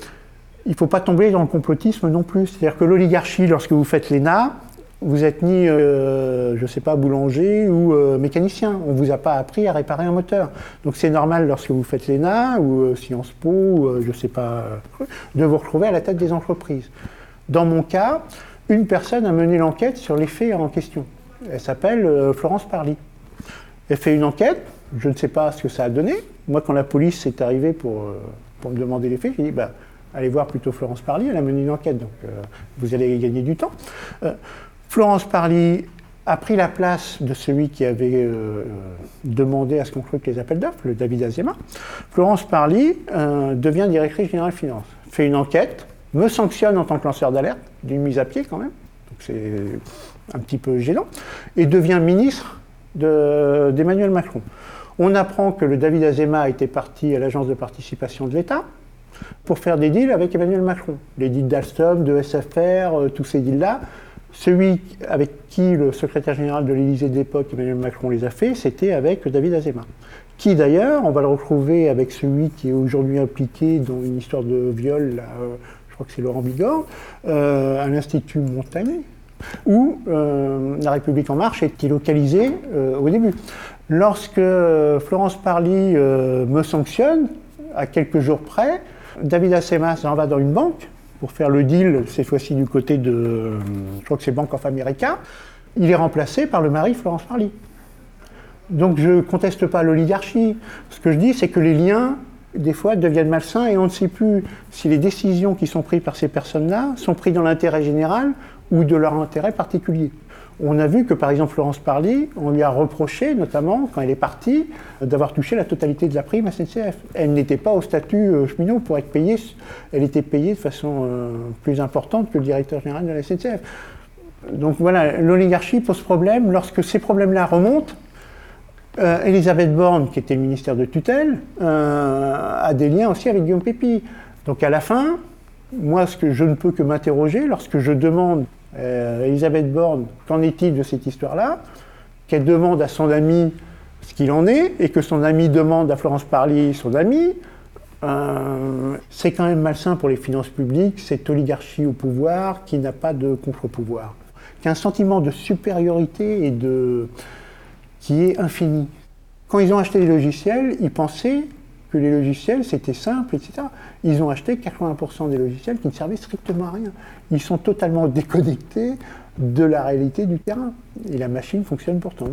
il ne faut pas tomber dans le complotisme non plus. C'est-à-dire que l'oligarchie, lorsque vous faites l'ENA, vous êtes ni, euh, je ne sais pas, boulanger ou euh, mécanicien. On ne vous a pas appris à réparer un moteur. Donc c'est normal lorsque vous faites l'ENA ou euh, Sciences Po, ou, je ne sais pas, de vous retrouver à la tête des entreprises. Dans mon cas, une personne a mené l'enquête sur les faits en question. Elle s'appelle Florence Parly. Elle fait une enquête, je ne sais pas ce que ça a donné. Moi, quand la police est arrivée pour, pour me demander les faits, j'ai dit, bah, allez voir plutôt Florence Parly, elle a mené une enquête, donc vous allez gagner du temps. Florence Parly a pris la place de celui qui avait euh, demandé à ce qu'on truque les appels d'offres, le David Azema. Florence Parly euh, devient directrice générale finance, fait une enquête, me sanctionne en tant que lanceur d'alerte, d'une mise à pied quand même, donc c'est un petit peu gênant, et devient ministre d'Emmanuel Macron. On apprend que le David Azema était parti à l'agence de participation de l'État pour faire des deals avec Emmanuel Macron. Les deals d'Alstom, de SFR, euh, tous ces deals-là, celui avec qui le secrétaire général de l'Élysée de l'époque, Emmanuel Macron, les a fait, c'était avec David Azema. Qui d'ailleurs, on va le retrouver avec celui qui est aujourd'hui impliqué dans une histoire de viol, euh, je crois que c'est Laurent Bigorre, euh, à l'Institut Montaigne, où euh, La République En Marche est localisée au début. Lorsque Florence Parly me sanctionne, à quelques jours près, David Azema s'en va dans une banque, pour faire le deal, cette fois-ci du côté de, je crois que c'est Bank of America, il est remplacé par le mari Florence Parly. Donc je ne conteste pas l'oligarchie. Ce que je dis, c'est que les liens, des fois, deviennent malsains et on ne sait plus si les décisions qui sont prises par ces personnes-là sont prises dans l'intérêt général ou de leur intérêt particulier. On a vu que par exemple Florence Parly, on lui a reproché, notamment quand elle est partie, d'avoir touché la totalité de la prime à SNCF. Elle n'était pas au statut euh, cheminot pour être payée, elle était payée de façon euh, plus importante que le directeur général de la SNCF. Donc voilà, l'oligarchie pose problème. Lorsque ces problèmes-là remontent, euh, Elisabeth Borne, qui était le ministère de tutelle, a des liens aussi avec Guillaume Pépi. Donc à la fin, moi, ce que je ne peux que m'interroger lorsque je demande Elisabeth Borne, qu'en est-il de cette histoire-là? Qu'elle demande à son ami ce qu'il en est, et que son ami demande à Florence Parly, son ami, euh, c'est quand même malsain pour les finances publiques, cette oligarchie au pouvoir qui n'a pas de contre-pouvoir, qui a un sentiment de supériorité et de qui est infini. Quand ils ont acheté les logiciels, ils pensaient que les logiciels, c'était simple, etc. Ils ont acheté 80% des logiciels qui ne servaient strictement à rien. Ils sont totalement déconnectés de la réalité du terrain. Et la machine fonctionne pourtant.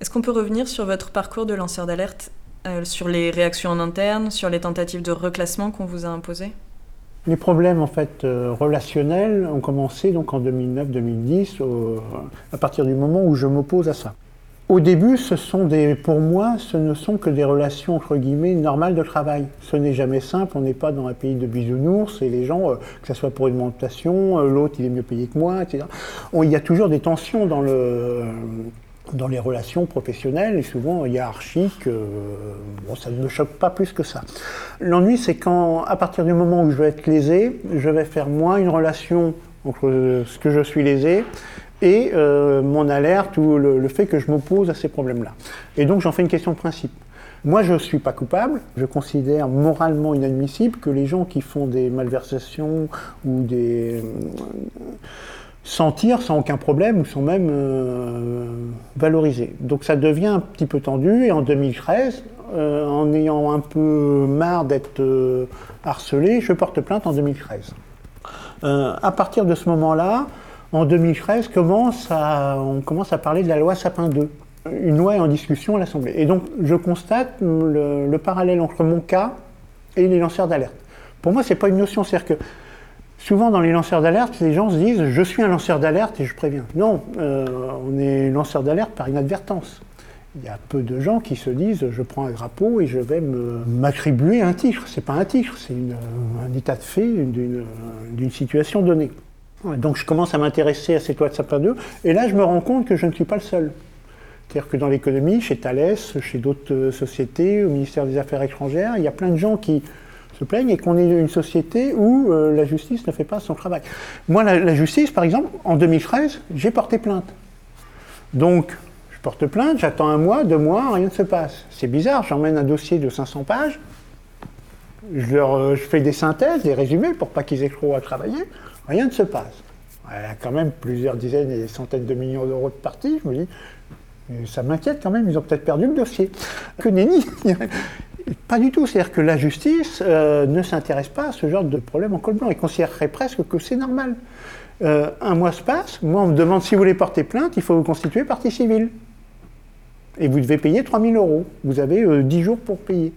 Est-ce qu'on peut revenir sur votre parcours de lanceur d'alerte sur les réactions en interne, sur les tentatives de reclassement qu'on vous a imposées? Les problèmes en fait relationnels ont commencé donc en 2009-2010 à partir du moment où je m'oppose à ça. Au début, ce sont des, pour moi, ce ne sont que des relations entre guillemets normales de travail. Ce n'est jamais simple, on n'est pas dans un pays de bisounours et les gens, euh, que ce soit pour une montation, euh, l'autre il est mieux payé que moi, etc. il y a toujours des tensions dans, le, dans les relations professionnelles et souvent hiérarchiques. Euh, bon, ça ne me choque pas plus que ça. L'ennui, c'est quand, à partir du moment où je vais être lésé, je vais faire moins une relation entre ce que je suis lésé et euh, mon alerte ou le, fait que je m'oppose à ces problèmes-là. Et donc j'en fais une question de principe. Moi, je ne suis pas coupable. Je considère moralement inadmissible que les gens qui font des malversations ou des. sentir sans aucun problème ou sont même euh, valorisés. Donc ça devient un petit peu tendu et en 2013, euh, en ayant un peu marre d'être harcelé, je porte plainte en 2013. à partir de ce moment-là, en 2013, commence on commence à parler de la loi Sapin 2. Une loi est en discussion à l'Assemblée. Et donc, je constate le, parallèle entre mon cas et les lanceurs d'alerte. Pour moi, ce n'est pas une notion. C'est-à-dire que souvent, dans les lanceurs d'alerte, les gens se disent Je suis un lanceur d'alerte et je préviens. Non, euh, on est lanceur d'alerte par inadvertance. Il y a peu de gens qui se disent je prends un drapeau et je vais m'attribuer un titre. Ce n'est pas un titre, c'est un état de fait d'une situation donnée. Donc je commence à m'intéresser à cette loi de Sapin 2, et là je me rends compte que je ne suis pas le seul. C'est-à-dire que dans l'économie, chez Thales, chez d'autres euh, sociétés, au ministère des Affaires étrangères, il y a plein de gens qui se plaignent et qu'on est une société où euh, la justice ne fait pas son travail. Moi, la, justice, par exemple, en 2013, j'ai porté plainte. Donc, je porte plainte, j'attends un mois, deux mois, rien ne se passe. C'est bizarre, j'emmène un dossier de 500 pages, je, euh, je fais des synthèses, des résumés pour pas qu'ils aient trop à travailler. Rien ne se passe. Y a quand même plusieurs dizaines et centaines de millions d'euros de parties. Je me dis, ça m'inquiète quand même, ils ont peut-être perdu le dossier. Que nenni Pas du tout. C'est-à-dire que la justice euh, ne s'intéresse pas à ce genre de problème en col blanc. Ils considérerait presque que c'est normal. Euh, un mois se passe, moi on me demande si vous voulez porter plainte, il faut vous constituer partie civile. Et vous devez payer 3000 euros. Vous avez 10 euh, jours pour payer.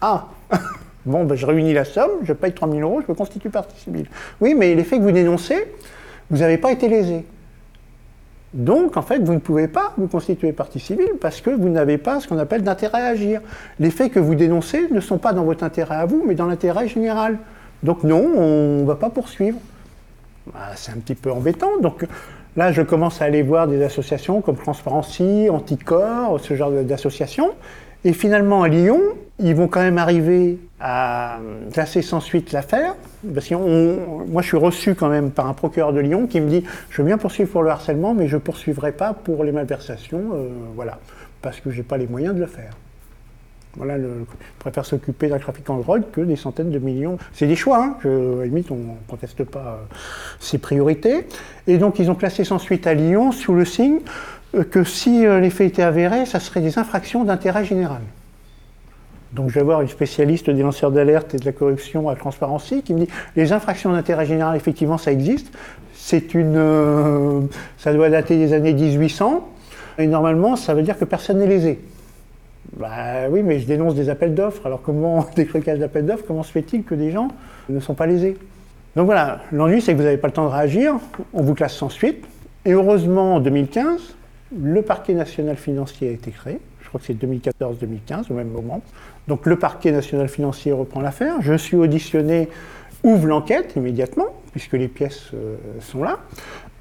Ah Bon, ben, je réunis la somme, je paye 3 000 euros, je me constitue partie civile. Oui, mais les faits que vous dénoncez, vous n'avez pas été lésé. Donc, en fait, vous ne pouvez pas vous constituer partie civile parce que vous n'avez pas ce qu'on appelle d'intérêt à agir. Les faits que vous dénoncez ne sont pas dans votre intérêt à vous, mais dans l'intérêt général. Donc, non, on ne va pas poursuivre. Bah, c'est un petit peu embêtant. Donc, là, je commence à aller voir des associations comme Transparency, Anticorps, ce genre d'associations. Et finalement, à Lyon, ils vont quand même arriver classer sans suite l'affaire. Parce que moi, je suis reçu quand même par un procureur de Lyon qui me dit Je veux bien poursuivre pour le harcèlement, mais je ne poursuivrai pas pour les malversations. Euh, voilà. Parce que je n'ai pas les moyens de le faire. Voilà, je préfère s'occuper d'un trafiquant de drogue que des centaines de millions. C'est des choix, hein. à limite, on ne conteste pas euh, ses priorités. Et donc, ils ont classé sans suite à Lyon sous le signe euh, que si euh, les faits étaient avérés, ça serait des infractions d'intérêt général. Donc je vais voir une spécialiste des lanceurs d'alerte et de la corruption à Transparency qui me dit les infractions d'intérêt général, effectivement, ça existe. C'est une, euh, ça doit dater des années 1800 et normalement, ça veut dire que personne n'est lésé. Bah oui, mais je dénonce des appels d'offres. Alors comment des trucages d'appels d'offres Comment se fait-il que des gens ne sont pas lésés? Donc voilà, l'ennui c'est que vous n'avez pas le temps de réagir. On vous classe sans suite. Et heureusement, en 2015, le parquet national financier a été créé, je crois que c'est 2014-2015 au même moment. Donc le parquet national financier reprend l'affaire, je suis auditionné, ouvre l'enquête immédiatement, puisque les pièces euh, sont là,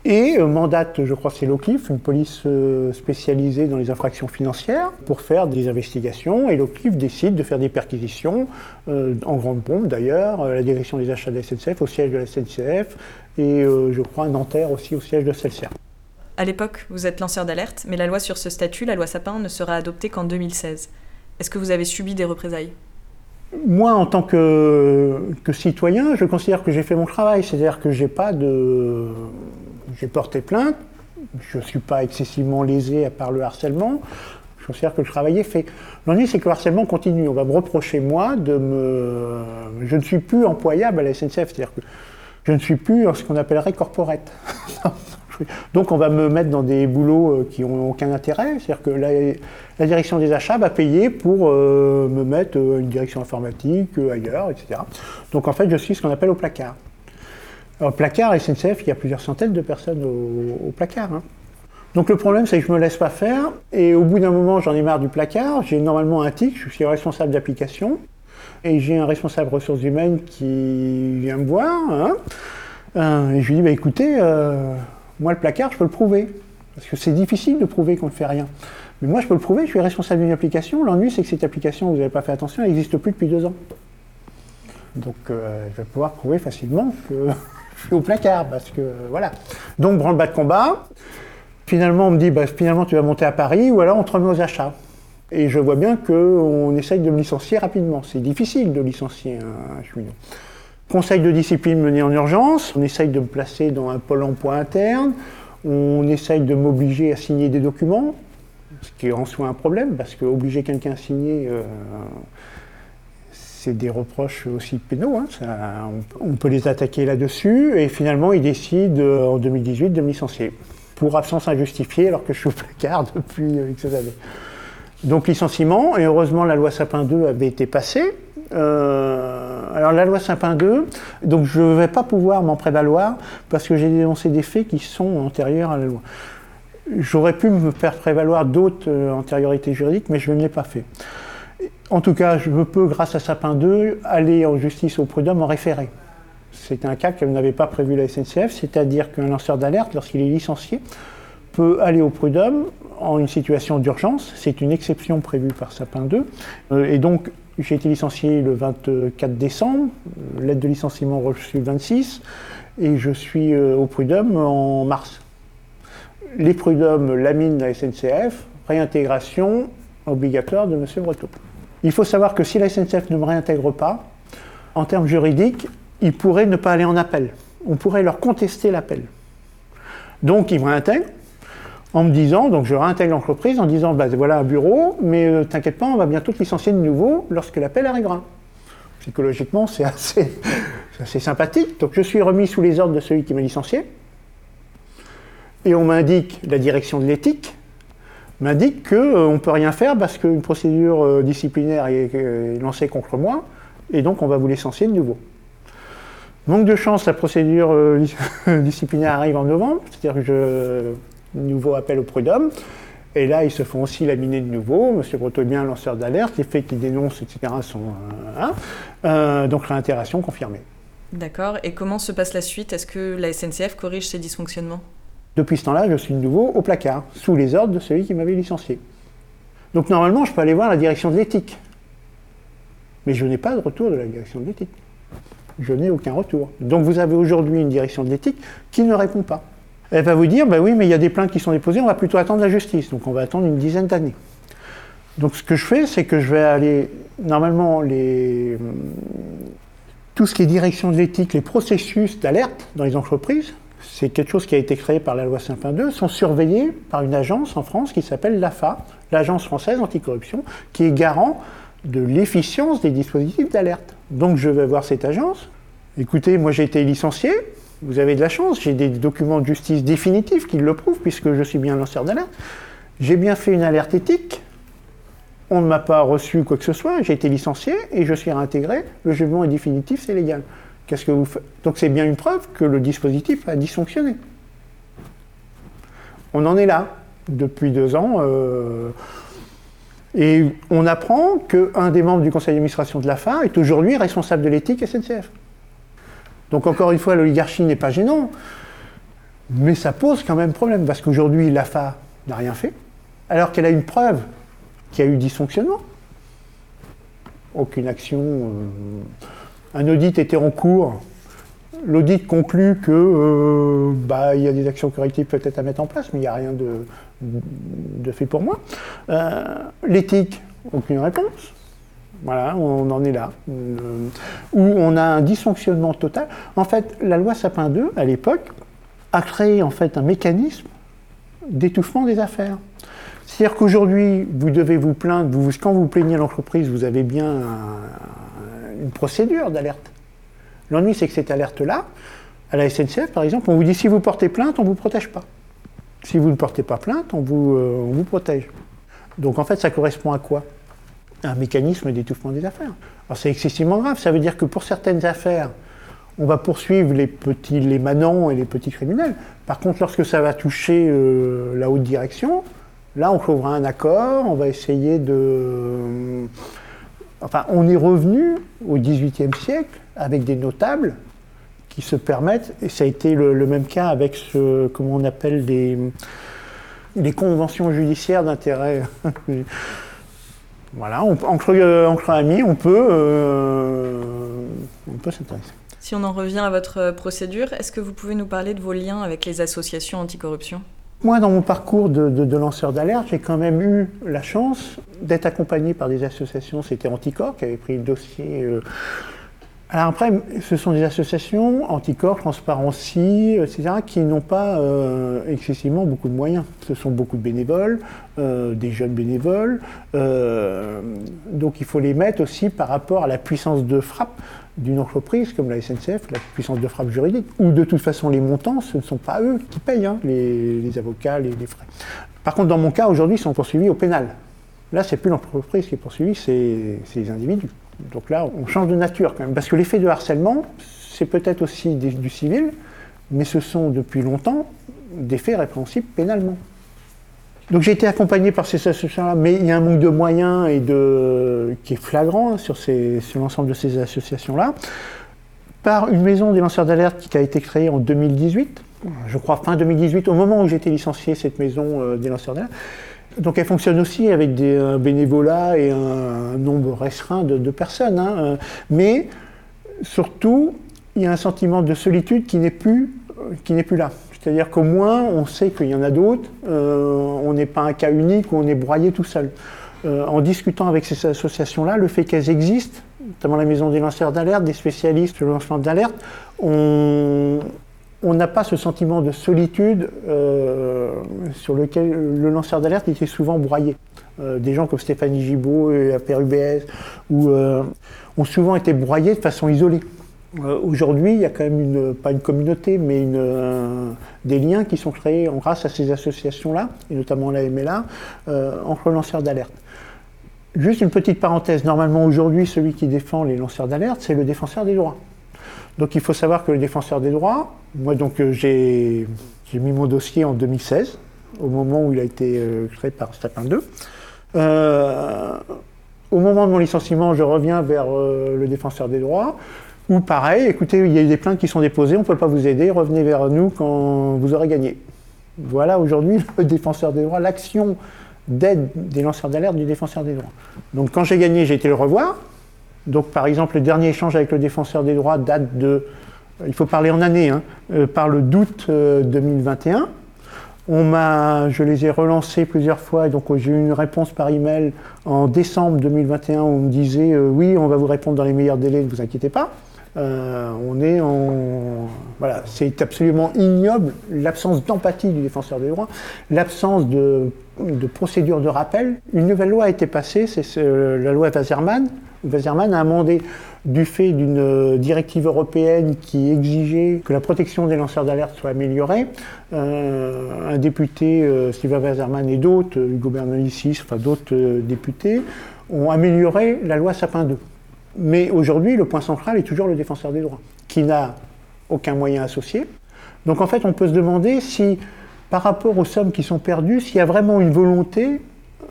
et euh, mandate, je crois c'est l'OCLIF, une police euh, spécialisée dans les infractions financières, pour faire des investigations, et l'OCLIF décide de faire des perquisitions, en grande pompe d'ailleurs, la direction des achats de la SNCF, au siège de la SNCF, et je crois Nanterre aussi au siège de celle-ci. À l'époque, vous êtes lanceur d'alerte, mais la loi sur ce statut, la loi Sapin, ne sera adoptée qu'en 2016. Est-ce que vous avez subi des représailles? Moi, en tant que, citoyen, je considère que j'ai fait mon travail. C'est-à-dire que j'ai pas de. J'ai porté plainte, je ne suis pas excessivement lésé à part le harcèlement. Je considère que le travail est fait. L'ennui, c'est que le harcèlement continue. On va me reprocher, moi, de me. Je ne suis plus employable à la SNCF. C'est-à-dire que je ne suis plus ce qu'on appellerait corporate. Donc on va me mettre dans des boulots euh, qui n'ont aucun intérêt. C'est-à-dire que la, direction des achats va payer pour euh, me mettre une direction informatique ailleurs, etc. Donc en fait, je suis ce qu'on appelle au placard. Alors, placard, SNCF, il y a plusieurs centaines de personnes au, placard. Hein. Donc le problème, c'est que je ne me laisse pas faire. Et au bout d'un moment, j'en ai marre du placard. J'ai normalement un tic, je suis responsable d'application. Et j'ai un responsable ressources humaines qui vient me voir. Hein. Euh, et je lui dis, bah, écoutez, euh, moi le placard, je peux le prouver. Parce que c'est difficile de prouver qu'on ne fait rien. Mais moi, je peux le prouver, je suis responsable d'une application. L'ennui, c'est que cette application, vous n'avez pas fait attention, elle n'existe plus depuis deux ans. Donc, euh, je vais pouvoir prouver facilement que je suis au placard, parce que voilà. Donc, branle-bas de combat. Finalement, on me dit, bah, finalement, tu vas monter à Paris, ou alors on te remet aux achats. Et je vois bien qu'on essaye de me licencier rapidement. C'est difficile de licencier un cheminot. Conseil de discipline mené en urgence, on essaye de me placer dans un pôle emploi interne, on essaye de m'obliger à signer des documents, ce qui est en soi un problème, parce qu'obliger quelqu'un à signer, euh, c'est des reproches aussi pénaux, hein, on, peut les attaquer là-dessus, et finalement ils décident euh, en 2018 de me licencier, pour absence injustifiée alors que je suis au placard depuis euh, X années. Donc licenciement, et heureusement la loi Sapin 2 avait été passée, euh, alors la loi Sapin 2, donc je ne vais pas pouvoir m'en prévaloir parce que j'ai dénoncé des faits qui sont antérieurs à la loi. J'aurais pu me faire prévaloir d'autres euh, antériorités juridiques, mais je ne l'ai pas fait. En tout cas, je peux, grâce à Sapin 2, aller en justice au prud'homme en référé. C'est un cas qu'elle n'avait pas prévu la SNCF, c'est-à-dire qu'un lanceur d'alerte, lorsqu'il est licencié, peut aller au prud'homme en une situation d'urgence. C'est une exception prévue par Sapin 2. Euh, et donc, j'ai été licencié le 24 décembre, l'aide de licenciement reçue le 26, et je suis euh, au prud'homme en mars. Les prud'hommes laminent la SNCF, réintégration obligatoire de M. Breton. Il faut savoir que si la SNCF ne me réintègre pas, en termes juridiques, ils pourraient ne pas aller en appel. On pourrait leur contester l'appel. Donc ils me réintègrent, en me disant, donc je réintègre l'entreprise en disant, bah, voilà un bureau, mais euh, t'inquiète pas, on va bientôt te licencier de nouveau lorsque l'appel arrivera. Psychologiquement, c'est assez, sympathique. Donc je suis remis sous les ordres de celui qui m'a licencié, et on m'indique, la direction de l'éthique m'indique qu'on euh, ne peut rien faire parce qu'une procédure euh, disciplinaire est, est lancée contre moi, et donc on va vous licencier de nouveau. Manque de chance, la procédure disciplinaire arrive en novembre, c'est-à-dire que je nouveau appel au prud'homme. Et là, ils se font aussi laminer de nouveau. Monsieur Breton est bien lanceur d'alerte. Les faits qu'il dénonce, etc., sont. Euh, hein. euh, donc, réintégration confirmée. D'accord. Et comment se passe la suite? Est-ce que la SNCF corrige ces dysfonctionnements? Depuis ce temps-là, je suis de nouveau au placard, sous les ordres de celui qui m'avait licencié. Donc, normalement, je peux aller voir la direction de l'éthique. Mais je n'ai pas de retour de la direction de l'éthique. Je n'ai aucun retour. Donc, vous avez aujourd'hui une direction de l'éthique qui ne répond pas. Elle va vous dire, bah oui, mais il y a des plaintes qui sont déposées, on va plutôt attendre la justice. Donc on va attendre une dizaine d'années. Donc ce que je fais, c'est que je vais aller, normalement, les, tout ce qui est direction de l'éthique, les processus d'alerte dans les entreprises, c'est quelque chose qui a été créé par la loi Sapin 2, sont surveillés par une agence en France qui s'appelle l'AFA, l'Agence française anticorruption, qui est garant de l'efficience des dispositifs d'alerte. Donc je vais voir cette agence. Écoutez, moi j'ai été licencié, vous avez de la chance, j'ai des documents de justice définitifs qui le prouvent, puisque je suis bien lanceur d'alerte. J'ai bien fait une alerte éthique, on ne m'a pas reçu quoi que ce soit, j'ai été licencié et je suis réintégré, le jugement est définitif, c'est légal. Qu'est-ce que vous faites Donc c'est bien une preuve que le dispositif a dysfonctionné. On en est là depuis deux ans. Euh, et on apprend qu'un des membres du conseil d'administration de l'AFA est aujourd'hui responsable de l'éthique SNCF. Donc encore une fois, l'oligarchie n'est pas gênant, mais ça pose quand même problème, parce qu'aujourd'hui, l'AFA n'a rien fait, alors qu'elle a une preuve qu'il y a eu dysfonctionnement. Aucune action. Euh, un audit était en cours. L'audit conclut que euh, bah, il y a des actions correctives peut-être à mettre en place, mais il n'y a rien de, fait pour moi. Euh, l'éthique, aucune réponse. Voilà, on en est là. Euh, où on a un dysfonctionnement total. En fait, la loi Sapin 2, à l'époque, a créé en fait un mécanisme d'étouffement des affaires. C'est-à-dire qu'aujourd'hui, vous devez vous plaindre, quand vous plaignez l'entreprise, vous avez bien une procédure d'alerte. L'ennui, c'est que cette alerte-là, À la SNCF, par exemple, on vous dit si vous portez plainte, on ne vous protège pas. Si vous ne portez pas plainte, on vous, euh, on vous protège. Donc en fait, ça correspond à quoi? Un mécanisme d'étouffement des affaires. Alors c'est excessivement grave. Ça veut dire que pour certaines affaires, on va poursuivre les petits, les manants et les petits criminels. Par contre, lorsque ça va toucher euh, la haute direction, là, on trouvera un accord, on va essayer de... Enfin, on est revenu au XVIIIe siècle avec des notables qui se permettent, et ça a été le, même cas avec ce, comment on appelle des, les conventions judiciaires d'intérêt. voilà, entre, entre, amis, on peut, euh, on peut s'intéresser. Si on en revient à votre procédure, est-ce que vous pouvez nous parler de vos liens avec les associations anticorruption? Moi, dans mon parcours de, lanceur d'alerte, j'ai quand même eu la chance d'être accompagné par des associations. C'était Anticor qui avait pris le dossier. Euh, alors après, ce sont des associations, Anticorps, Transparency, etc., qui n'ont pas euh, excessivement beaucoup de moyens. Ce sont beaucoup de bénévoles, euh, des jeunes bénévoles, euh, donc il faut les mettre aussi par rapport à la puissance de frappe d'une entreprise comme la SNCF, la puissance de frappe juridique, ou de toute façon les montants, ce ne sont pas eux qui payent, hein, les, avocats, les, les, frais. Par contre, dans mon cas, aujourd'hui, ils sont poursuivis au pénal. Là, c'est plus l'entreprise qui est poursuivie, c'est les individus. Donc là, on change de nature quand même. Parce que l'effet de harcèlement, c'est peut-être aussi du civil, mais ce sont depuis longtemps des faits répréhensibles pénalement. Donc j'ai été accompagné par ces associations-là, mais il y a un manque de moyens et de... qui est flagrant hein, sur, l'ensemble de ces associations-là, par une maison des lanceurs d'alerte qui a été créée en 2018, je crois fin 2018, au moment où été licencié, cette maison euh, des lanceurs d'alerte, donc elle fonctionne aussi avec des un bénévolat et un, nombre restreint de, personnes. Hein, euh, mais surtout, il y a un sentiment de solitude qui n'est plus, n'est plus là. C'est-à-dire qu'au moins, on sait qu'il y en a d'autres. Euh, on n'est pas un cas unique où on est broyé tout seul. Euh, en discutant avec ces associations-là, le fait qu'elles existent, notamment la Maison des lanceurs d'alerte, des spécialistes sur le lancement d'alerte, on, on n'a pas ce sentiment de solitude euh, sur lequel le lanceur d'alerte était souvent broyé. Euh, des gens comme Stéphanie Gibault et la UBS ou, euh, ont souvent été broyés de façon isolée. Aujourd'hui, il y a quand même pas une communauté, mais des liens qui sont créés grâce à ces associations-là, et notamment la MLA, entre lanceurs d'alerte. Juste une petite parenthèse, normalement aujourd'hui, celui qui défend les lanceurs d'alerte, c'est le défenseur des droits. Donc il faut savoir que le défenseur des droits, moi donc euh, j'ai mis mon dossier en 2016, au moment où il a été euh, créé par Stapin 2. Euh, au moment de mon licenciement, je reviens vers le défenseur des droits, où pareil, écoutez, il y a eu des plaintes qui sont déposées, on ne peut pas vous aider, revenez vers nous quand vous aurez gagné. Voilà aujourd'hui le défenseur des droits, l'action d'aide des lanceurs d'alerte du défenseur des droits. Donc quand j'ai gagné, j'ai été le revoir, donc, par exemple, le dernier échange avec le défenseur des droits date de, il faut parler en année, hein, euh, par le d'août 2021. Euh, m'a, je les ai relancés plusieurs fois, et donc j'ai eu une réponse par email en décembre 2021 où on me disait euh, oui, on va vous répondre dans les meilleurs délais, ne vous inquiétez pas. On est en. Voilà, c'est absolument ignoble l'absence d'empathie du défenseur des droits, l'absence de, procédure de rappel. Une nouvelle loi a été passée, c'est la loi Wasserman, Wasserman a amendé du fait d'une euh, directive européenne qui exigeait que la protection des lanceurs d'alerte soit améliorée. Euh, un député, euh, Steven Wasserman et d'autres, Hugo Bernalicis, enfin d'autres députés, ont amélioré la loi Sapin 2. Mais aujourd'hui, le point central est toujours le défenseur des droits, qui n'a aucun moyen associé. Donc en fait, on peut se demander si, par rapport aux sommes qui sont perdues, s'il y a vraiment une volonté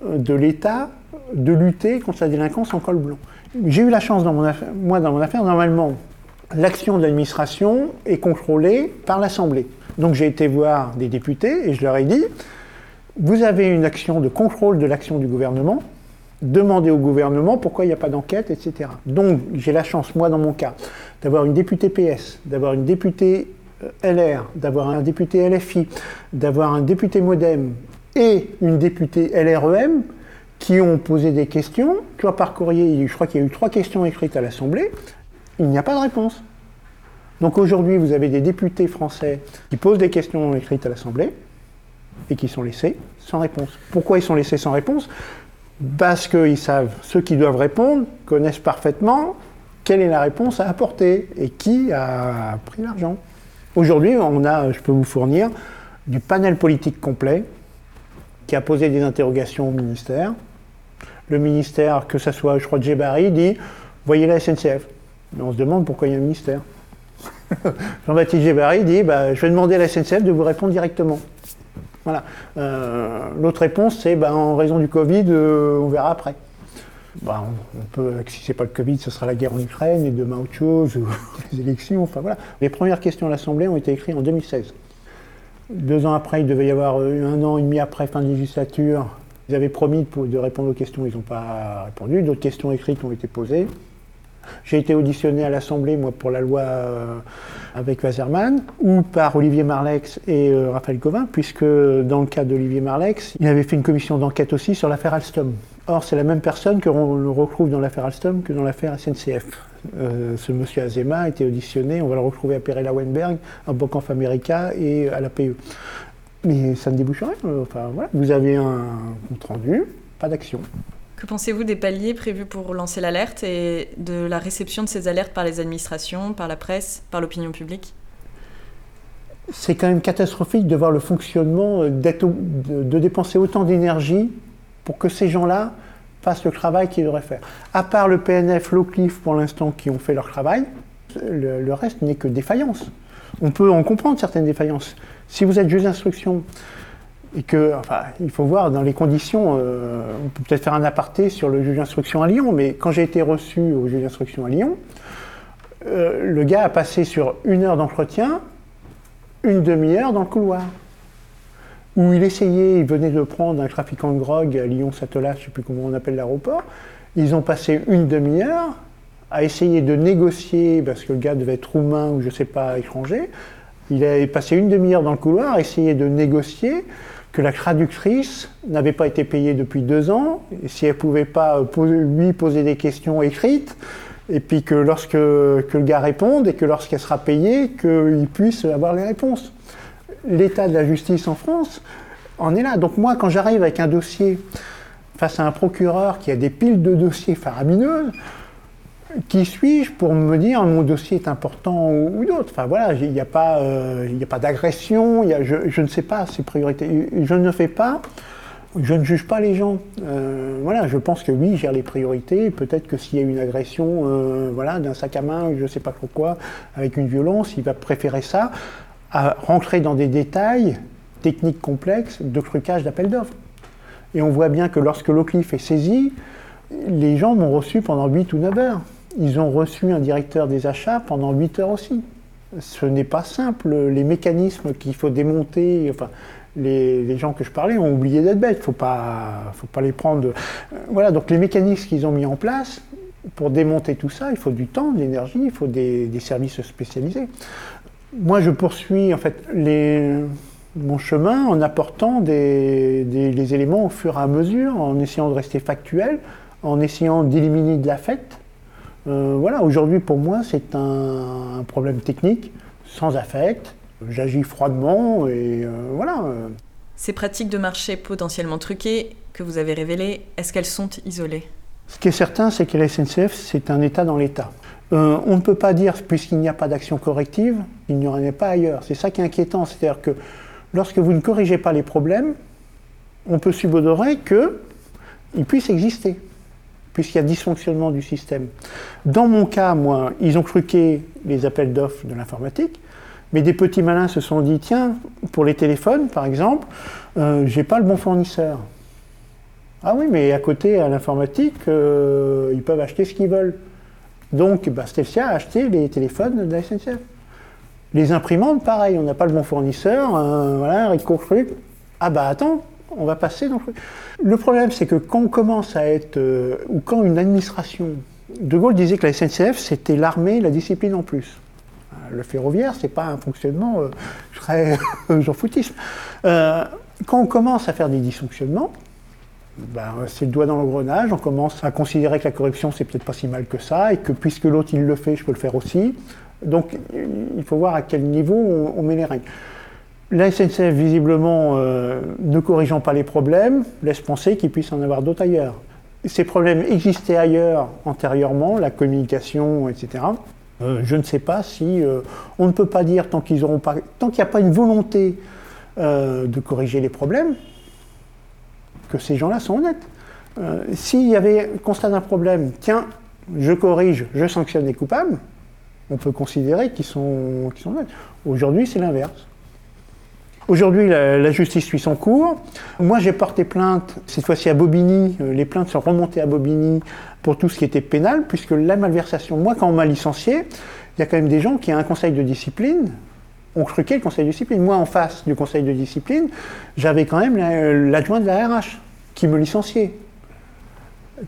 de l'État de lutter contre la délinquance en col blanc. J'ai eu la chance, dans mon affaire, moi, dans mon affaire, normalement, l'action de l'administration est contrôlée par l'Assemblée. Donc j'ai été voir des députés et je leur ai dit, vous avez une action de contrôle de l'action du gouvernement, demandez au gouvernement pourquoi il n'y a pas d'enquête, etc. Donc j'ai la chance, moi dans mon cas, d'avoir une députée PS, d'avoir une députée euh, LR, d'avoir un député LFI, d'avoir un député MoDem et une députée LREM qui ont posé des questions. Tu par courrier, je crois qu'il y a eu trois questions écrites à l'Assemblée. Il n'y a pas de réponse. Donc aujourd'hui, vous avez des députés français qui posent des questions écrites à l'Assemblée et qui sont laissés sans réponse. Pourquoi ils sont laissés sans réponse? Parce qu'ils savent, ceux qui doivent répondre connaissent parfaitement quelle est la réponse à apporter et qui a pris l'argent. Aujourd'hui, on a, je peux vous fournir, du panel politique complet qui a posé des interrogations au ministère. Le ministère, que ce soit, je crois, Djebari, dit voyez la SNCF. On se demande pourquoi il y a un ministère. Jean-Baptiste Djebari dit bah, je vais demander à la SNCF de vous répondre directement. Voilà. Euh, l'autre réponse, c'est bah, en raison du Covid, euh, on verra après. Bah, on, peut, si pas le Covid, ce sera la guerre en Ukraine et demain autre chose, ou les élections. Enfin voilà. Les premières questions à l'Assemblée ont été écrites en 2016. Deux ans après, il devait y avoir euh, un an et demi après fin de législature. Ils avaient promis de répondre aux questions, ils n'ont pas répondu. D'autres questions écrites ont été posées. J'ai été auditionné à l'Assemblée, moi, pour la loi euh, avec Wasserman, ou par Olivier Marlex et euh, Raphaël Covin, puisque dans le cas d'Olivier Marlex, il avait fait une commission d'enquête aussi sur l'affaire Alstom. Or, c'est la même personne que l'on retrouve dans l'affaire Alstom que dans l'affaire SNCF. Euh, ce monsieur Azema a été auditionné, on va le retrouver à Perella Weinberg, à Bank of America et à la PE. Mais ça ne débouche rien. Enfin, voilà. Vous avez un compte rendu, pas d'action. Que pensez-vous des paliers prévus pour lancer l'alerte et de la réception de ces alertes par les administrations, par la presse, par l'opinion publique? C'est quand même catastrophique de voir le fonctionnement, euh, de dépenser autant d'énergie pour que ces gens-là fassent le travail qu'ils devraient faire. À part le PNF, l'OCLIF pour l'instant qui ont fait leur travail, le, reste n'est que défaillance. On peut en comprendre certaines défaillances. Si vous êtes juge d'instruction et que, enfin, il faut voir dans les conditions, euh, on peut peut-être faire un aparté sur le juge d'instruction à Lyon, mais quand j'ai été reçu au juge d'instruction à Lyon, euh, le gars a passé sur une heure d'entretien, une demi-heure dans le couloir où il essayait, il venait de prendre un trafiquant de drogue à Lyon-Satolas, je ne sais plus comment on appelle l'aéroport. Ils ont passé une demi-heure à essayer de négocier, parce que le gars devait être roumain ou je ne sais pas, étranger. Il a passé une demi-heure dans le couloir à essayer de négocier que la traductrice n'avait pas été payée depuis deux ans, et si elle ne pouvait pas lui poser des questions écrites, et puis que lorsque que le gars réponde et que lorsqu'elle sera payée, qu'il puisse avoir les réponses l'état de la justice en France en est là. Donc moi, quand j'arrive avec un dossier face à un procureur qui a des piles de dossiers faramineuses, qui suis-je pour me dire mon dossier est important ou, d'autres Enfin voilà, il n'y a pas, euh, pas d'agression, je, je, ne sais pas ces priorités. Je ne fais pas, je ne juge pas les gens. Euh, voilà, je pense que oui, j'ai les priorités. Peut-être que s'il y a une agression, euh, voilà, d'un sac à main, je ne sais pas trop quoi, avec une violence, il va préférer ça à rentrer dans des détails techniques complexes de trucage d'appel d'offres. Et on voit bien que lorsque l'OCLIF est saisi, les gens m'ont reçu pendant 8 ou 9 heures. Ils ont reçu un directeur des achats pendant 8 heures aussi. Ce n'est pas simple. Les mécanismes qu'il faut démonter, enfin, les, gens que je parlais ont oublié d'être bêtes. Il ne faut pas, les prendre. Voilà, donc les mécanismes qu'ils ont mis en place, pour démonter tout ça, il faut du temps, de l'énergie, il faut des, services spécialisés moi, je poursuis en fait mon chemin en apportant des, les éléments au fur et à mesure, en essayant de rester factuel, en essayant d'éliminer de l'affect. Euh, voilà, aujourd'hui pour moi c'est un, problème technique, sans affect. J'agis froidement et euh, voilà. Ces pratiques de marché potentiellement truquées que vous avez révélées, est-ce qu'elles sont isolées? Ce qui est certain, c'est que la SNCF, c'est un État dans l'État. Euh, on ne peut pas dire, puisqu'il n'y a pas d'action corrective, il n'y en a pas ailleurs. C'est ça qui est inquiétant. C'est-à-dire que lorsque vous ne corrigez pas les problèmes, on peut subodérer qu'ils puissent exister, puisqu'il y a dysfonctionnement du système. Dans mon cas, moi, ils ont truqué les appels d'offres de l'informatique, mais des petits malins se sont dit tiens, pour les téléphones, par exemple, euh, j'ai pas le bon fournisseur. Ah oui, mais à côté, à l'informatique, euh, ils peuvent acheter ce qu'ils veulent. Donc, bah, a acheté les téléphones de la SNCF. Les imprimantes, pareil, on n'a pas le bon fournisseur, euh, voilà, il truc. Ah bah attends, on va passer dans le problème, c'est que quand on commence à être, euh, ou quand une administration, De Gaulle disait que la SNCF, c'était l'armée, la discipline en plus. Le ferroviaire, c'est pas un fonctionnement euh, très genre foutisme. quand on commence à faire des dysfonctionnements, ben, c'est le doigt dans l'engrenage, on commence à considérer que la corruption c'est peut-être pas si mal que ça, et que puisque l'autre il le fait, je peux le faire aussi. Donc il faut voir à quel niveau on, met les règles. La SNCF, visiblement, euh, ne corrigeant pas les problèmes, laisse penser qu'il puisse en avoir d'autres ailleurs. Ces problèmes existaient ailleurs antérieurement, la communication, etc. Euh, je ne sais pas si euh, on ne peut pas dire tant qu'il n'y a pas une volonté de corriger les problèmes, que ces gens-là sont honnêtes. S'il y avait constat d'un problème, tiens, je corrige, je sanctionne les coupables, on peut considérer qu'ils sont honnêtes. Aujourd'hui, c'est l'inverse. Aujourd'hui, la, justice suit son cours. Moi, j'ai porté plainte, cette fois-ci à Bobigny. Les plaintes sont remontées à Bobigny pour tout ce qui était pénal, puisque la malversation, moi, quand on m'a licencié, il y a quand même des gens qui, ont un conseil de discipline, ont truqué le conseil de discipline? Moi, en face du conseil de discipline, j'avais quand même l'adjoint de la RH qui me licenciait.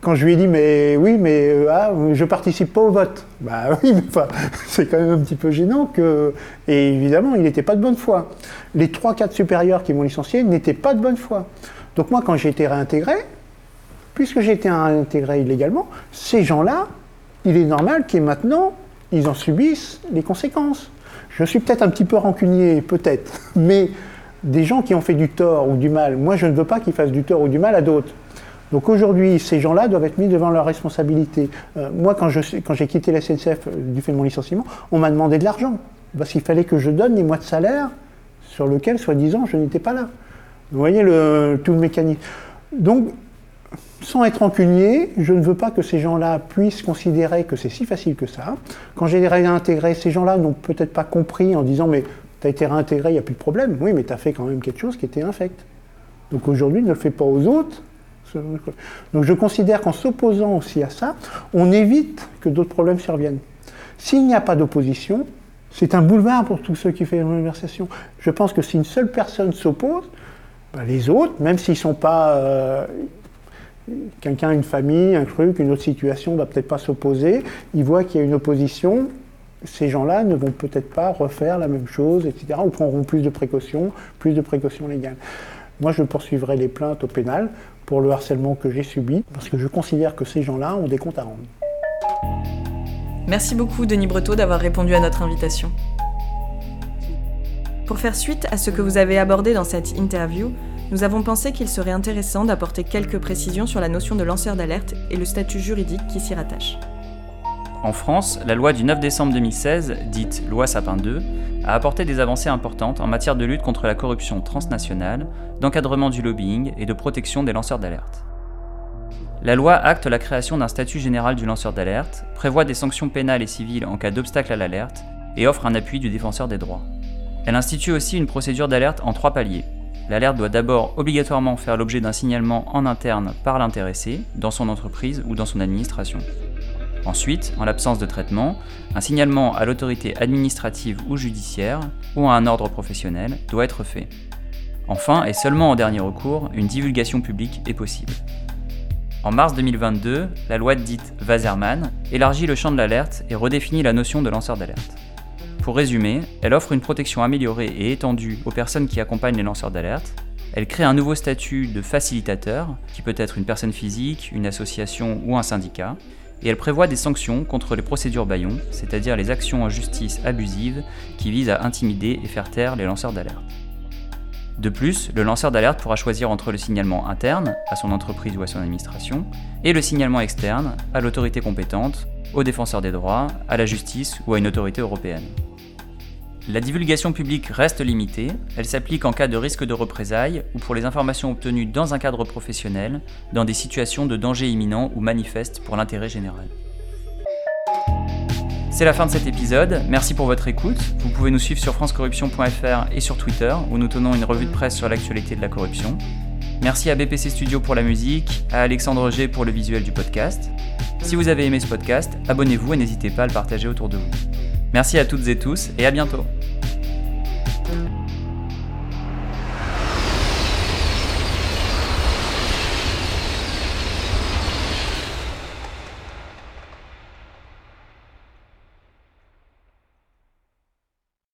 Quand je lui ai dit, mais oui, mais euh, ah, je participe pas au vote. Bah oui, mais enfin, c'est quand même un petit peu gênant que. Et évidemment, il n'était pas de bonne foi. Les trois, quatre supérieurs qui m'ont licencié n'étaient pas de bonne foi. Donc moi, quand j'ai été réintégré, puisque j'ai été intégré illégalement, ces gens-là, il est normal qu'ils maintenant, ils en subissent les conséquences. Je suis peut-être un petit peu rancunier, peut-être, mais des gens qui ont fait du tort ou du mal, moi je ne veux pas qu'ils fassent du tort ou du mal à d'autres. Donc aujourd'hui, ces gens-là doivent être mis devant leurs responsabilités. Euh, moi, quand, j'ai quitté la SNCF euh, du fait de mon licenciement, on m'a demandé de l'argent. Parce qu'il fallait que je donne les mois de salaire sur lesquels, soi-disant, je n'étais pas là. Vous voyez tout le mécanisme. Donc, sans être rancunier, je ne veux pas que ces gens-là puissent considérer que c'est si facile que ça. Quand j'ai réintégré, ces gens-là n'ont peut-être pas compris en disant mais tu as été réintégré, il n'y a plus de problème. Oui, mais tu as fait quand même quelque chose qui était infect. Donc aujourd'hui, ne le fais pas aux autres. Donc je considère qu'en s'opposant aussi à ça, on évite que d'autres problèmes surviennent. S'il n'y a pas d'opposition, c'est un boulevard pour tous ceux qui font une conversation. Je pense que si une seule personne s'oppose, ben, les autres, même s'ils ne sont pas euh, quelqu'un, une famille, un truc, une autre situation va peut-être pas s'opposer, ils voient qu'il y a une opposition, ces gens-là ne vont peut-être pas refaire la même chose, etc., ou prendront plus de précautions, plus de précautions légales. Moi, je poursuivrai les plaintes au pénal pour le harcèlement que j'ai subi, parce que je considère que ces gens-là ont des comptes à rendre. Merci beaucoup, Denis Breteau, d'avoir répondu à notre invitation. Pour faire suite à ce que vous avez abordé dans cette interview, nous avons pensé qu'il serait intéressant d'apporter quelques précisions sur la notion de lanceur d'alerte et le statut juridique qui s'y rattache. En France, la loi du 9 décembre 2016, dite loi Sapin 2, a apporté des avancées importantes en matière de lutte contre la corruption transnationale, d'encadrement du lobbying et de protection des lanceurs d'alerte. La loi acte la création d'un statut général du lanceur d'alerte, prévoit des sanctions pénales et civiles en cas d'obstacle à l'alerte et offre un appui du défenseur des droits. Elle institue aussi une procédure d'alerte en trois paliers, L'alerte doit d'abord obligatoirement faire l'objet d'un signalement en interne par l'intéressé, dans son entreprise ou dans son administration. Ensuite, en l'absence de traitement, un signalement à l'autorité administrative ou judiciaire ou à un ordre professionnel doit être fait. Enfin, et seulement en dernier recours, une divulgation publique est possible. En mars 2022, la loi dite Wasserman élargit le champ de l'alerte et redéfinit la notion de lanceur d'alerte. Pour résumer, elle offre une protection améliorée et étendue aux personnes qui accompagnent les lanceurs d'alerte. Elle crée un nouveau statut de facilitateur, qui peut être une personne physique, une association ou un syndicat, et elle prévoit des sanctions contre les procédures baillons, c'est-à-dire les actions en justice abusives qui visent à intimider et faire taire les lanceurs d'alerte. De plus, le lanceur d'alerte pourra choisir entre le signalement interne, à son entreprise ou à son administration, et le signalement externe, à l'autorité compétente, au défenseur des droits, à la justice ou à une autorité européenne. La divulgation publique reste limitée, elle s'applique en cas de risque de représailles ou pour les informations obtenues dans un cadre professionnel, dans des situations de danger imminent ou manifeste pour l'intérêt général. C'est la fin de cet épisode, merci pour votre écoute. Vous pouvez nous suivre sur francecorruption.fr et sur Twitter, où nous tenons une revue de presse sur l'actualité de la corruption. Merci à BPC Studio pour la musique, à Alexandre G pour le visuel du podcast. Si vous avez aimé ce podcast, abonnez-vous et n'hésitez pas à le partager autour de vous. Merci à toutes et tous et à bientôt.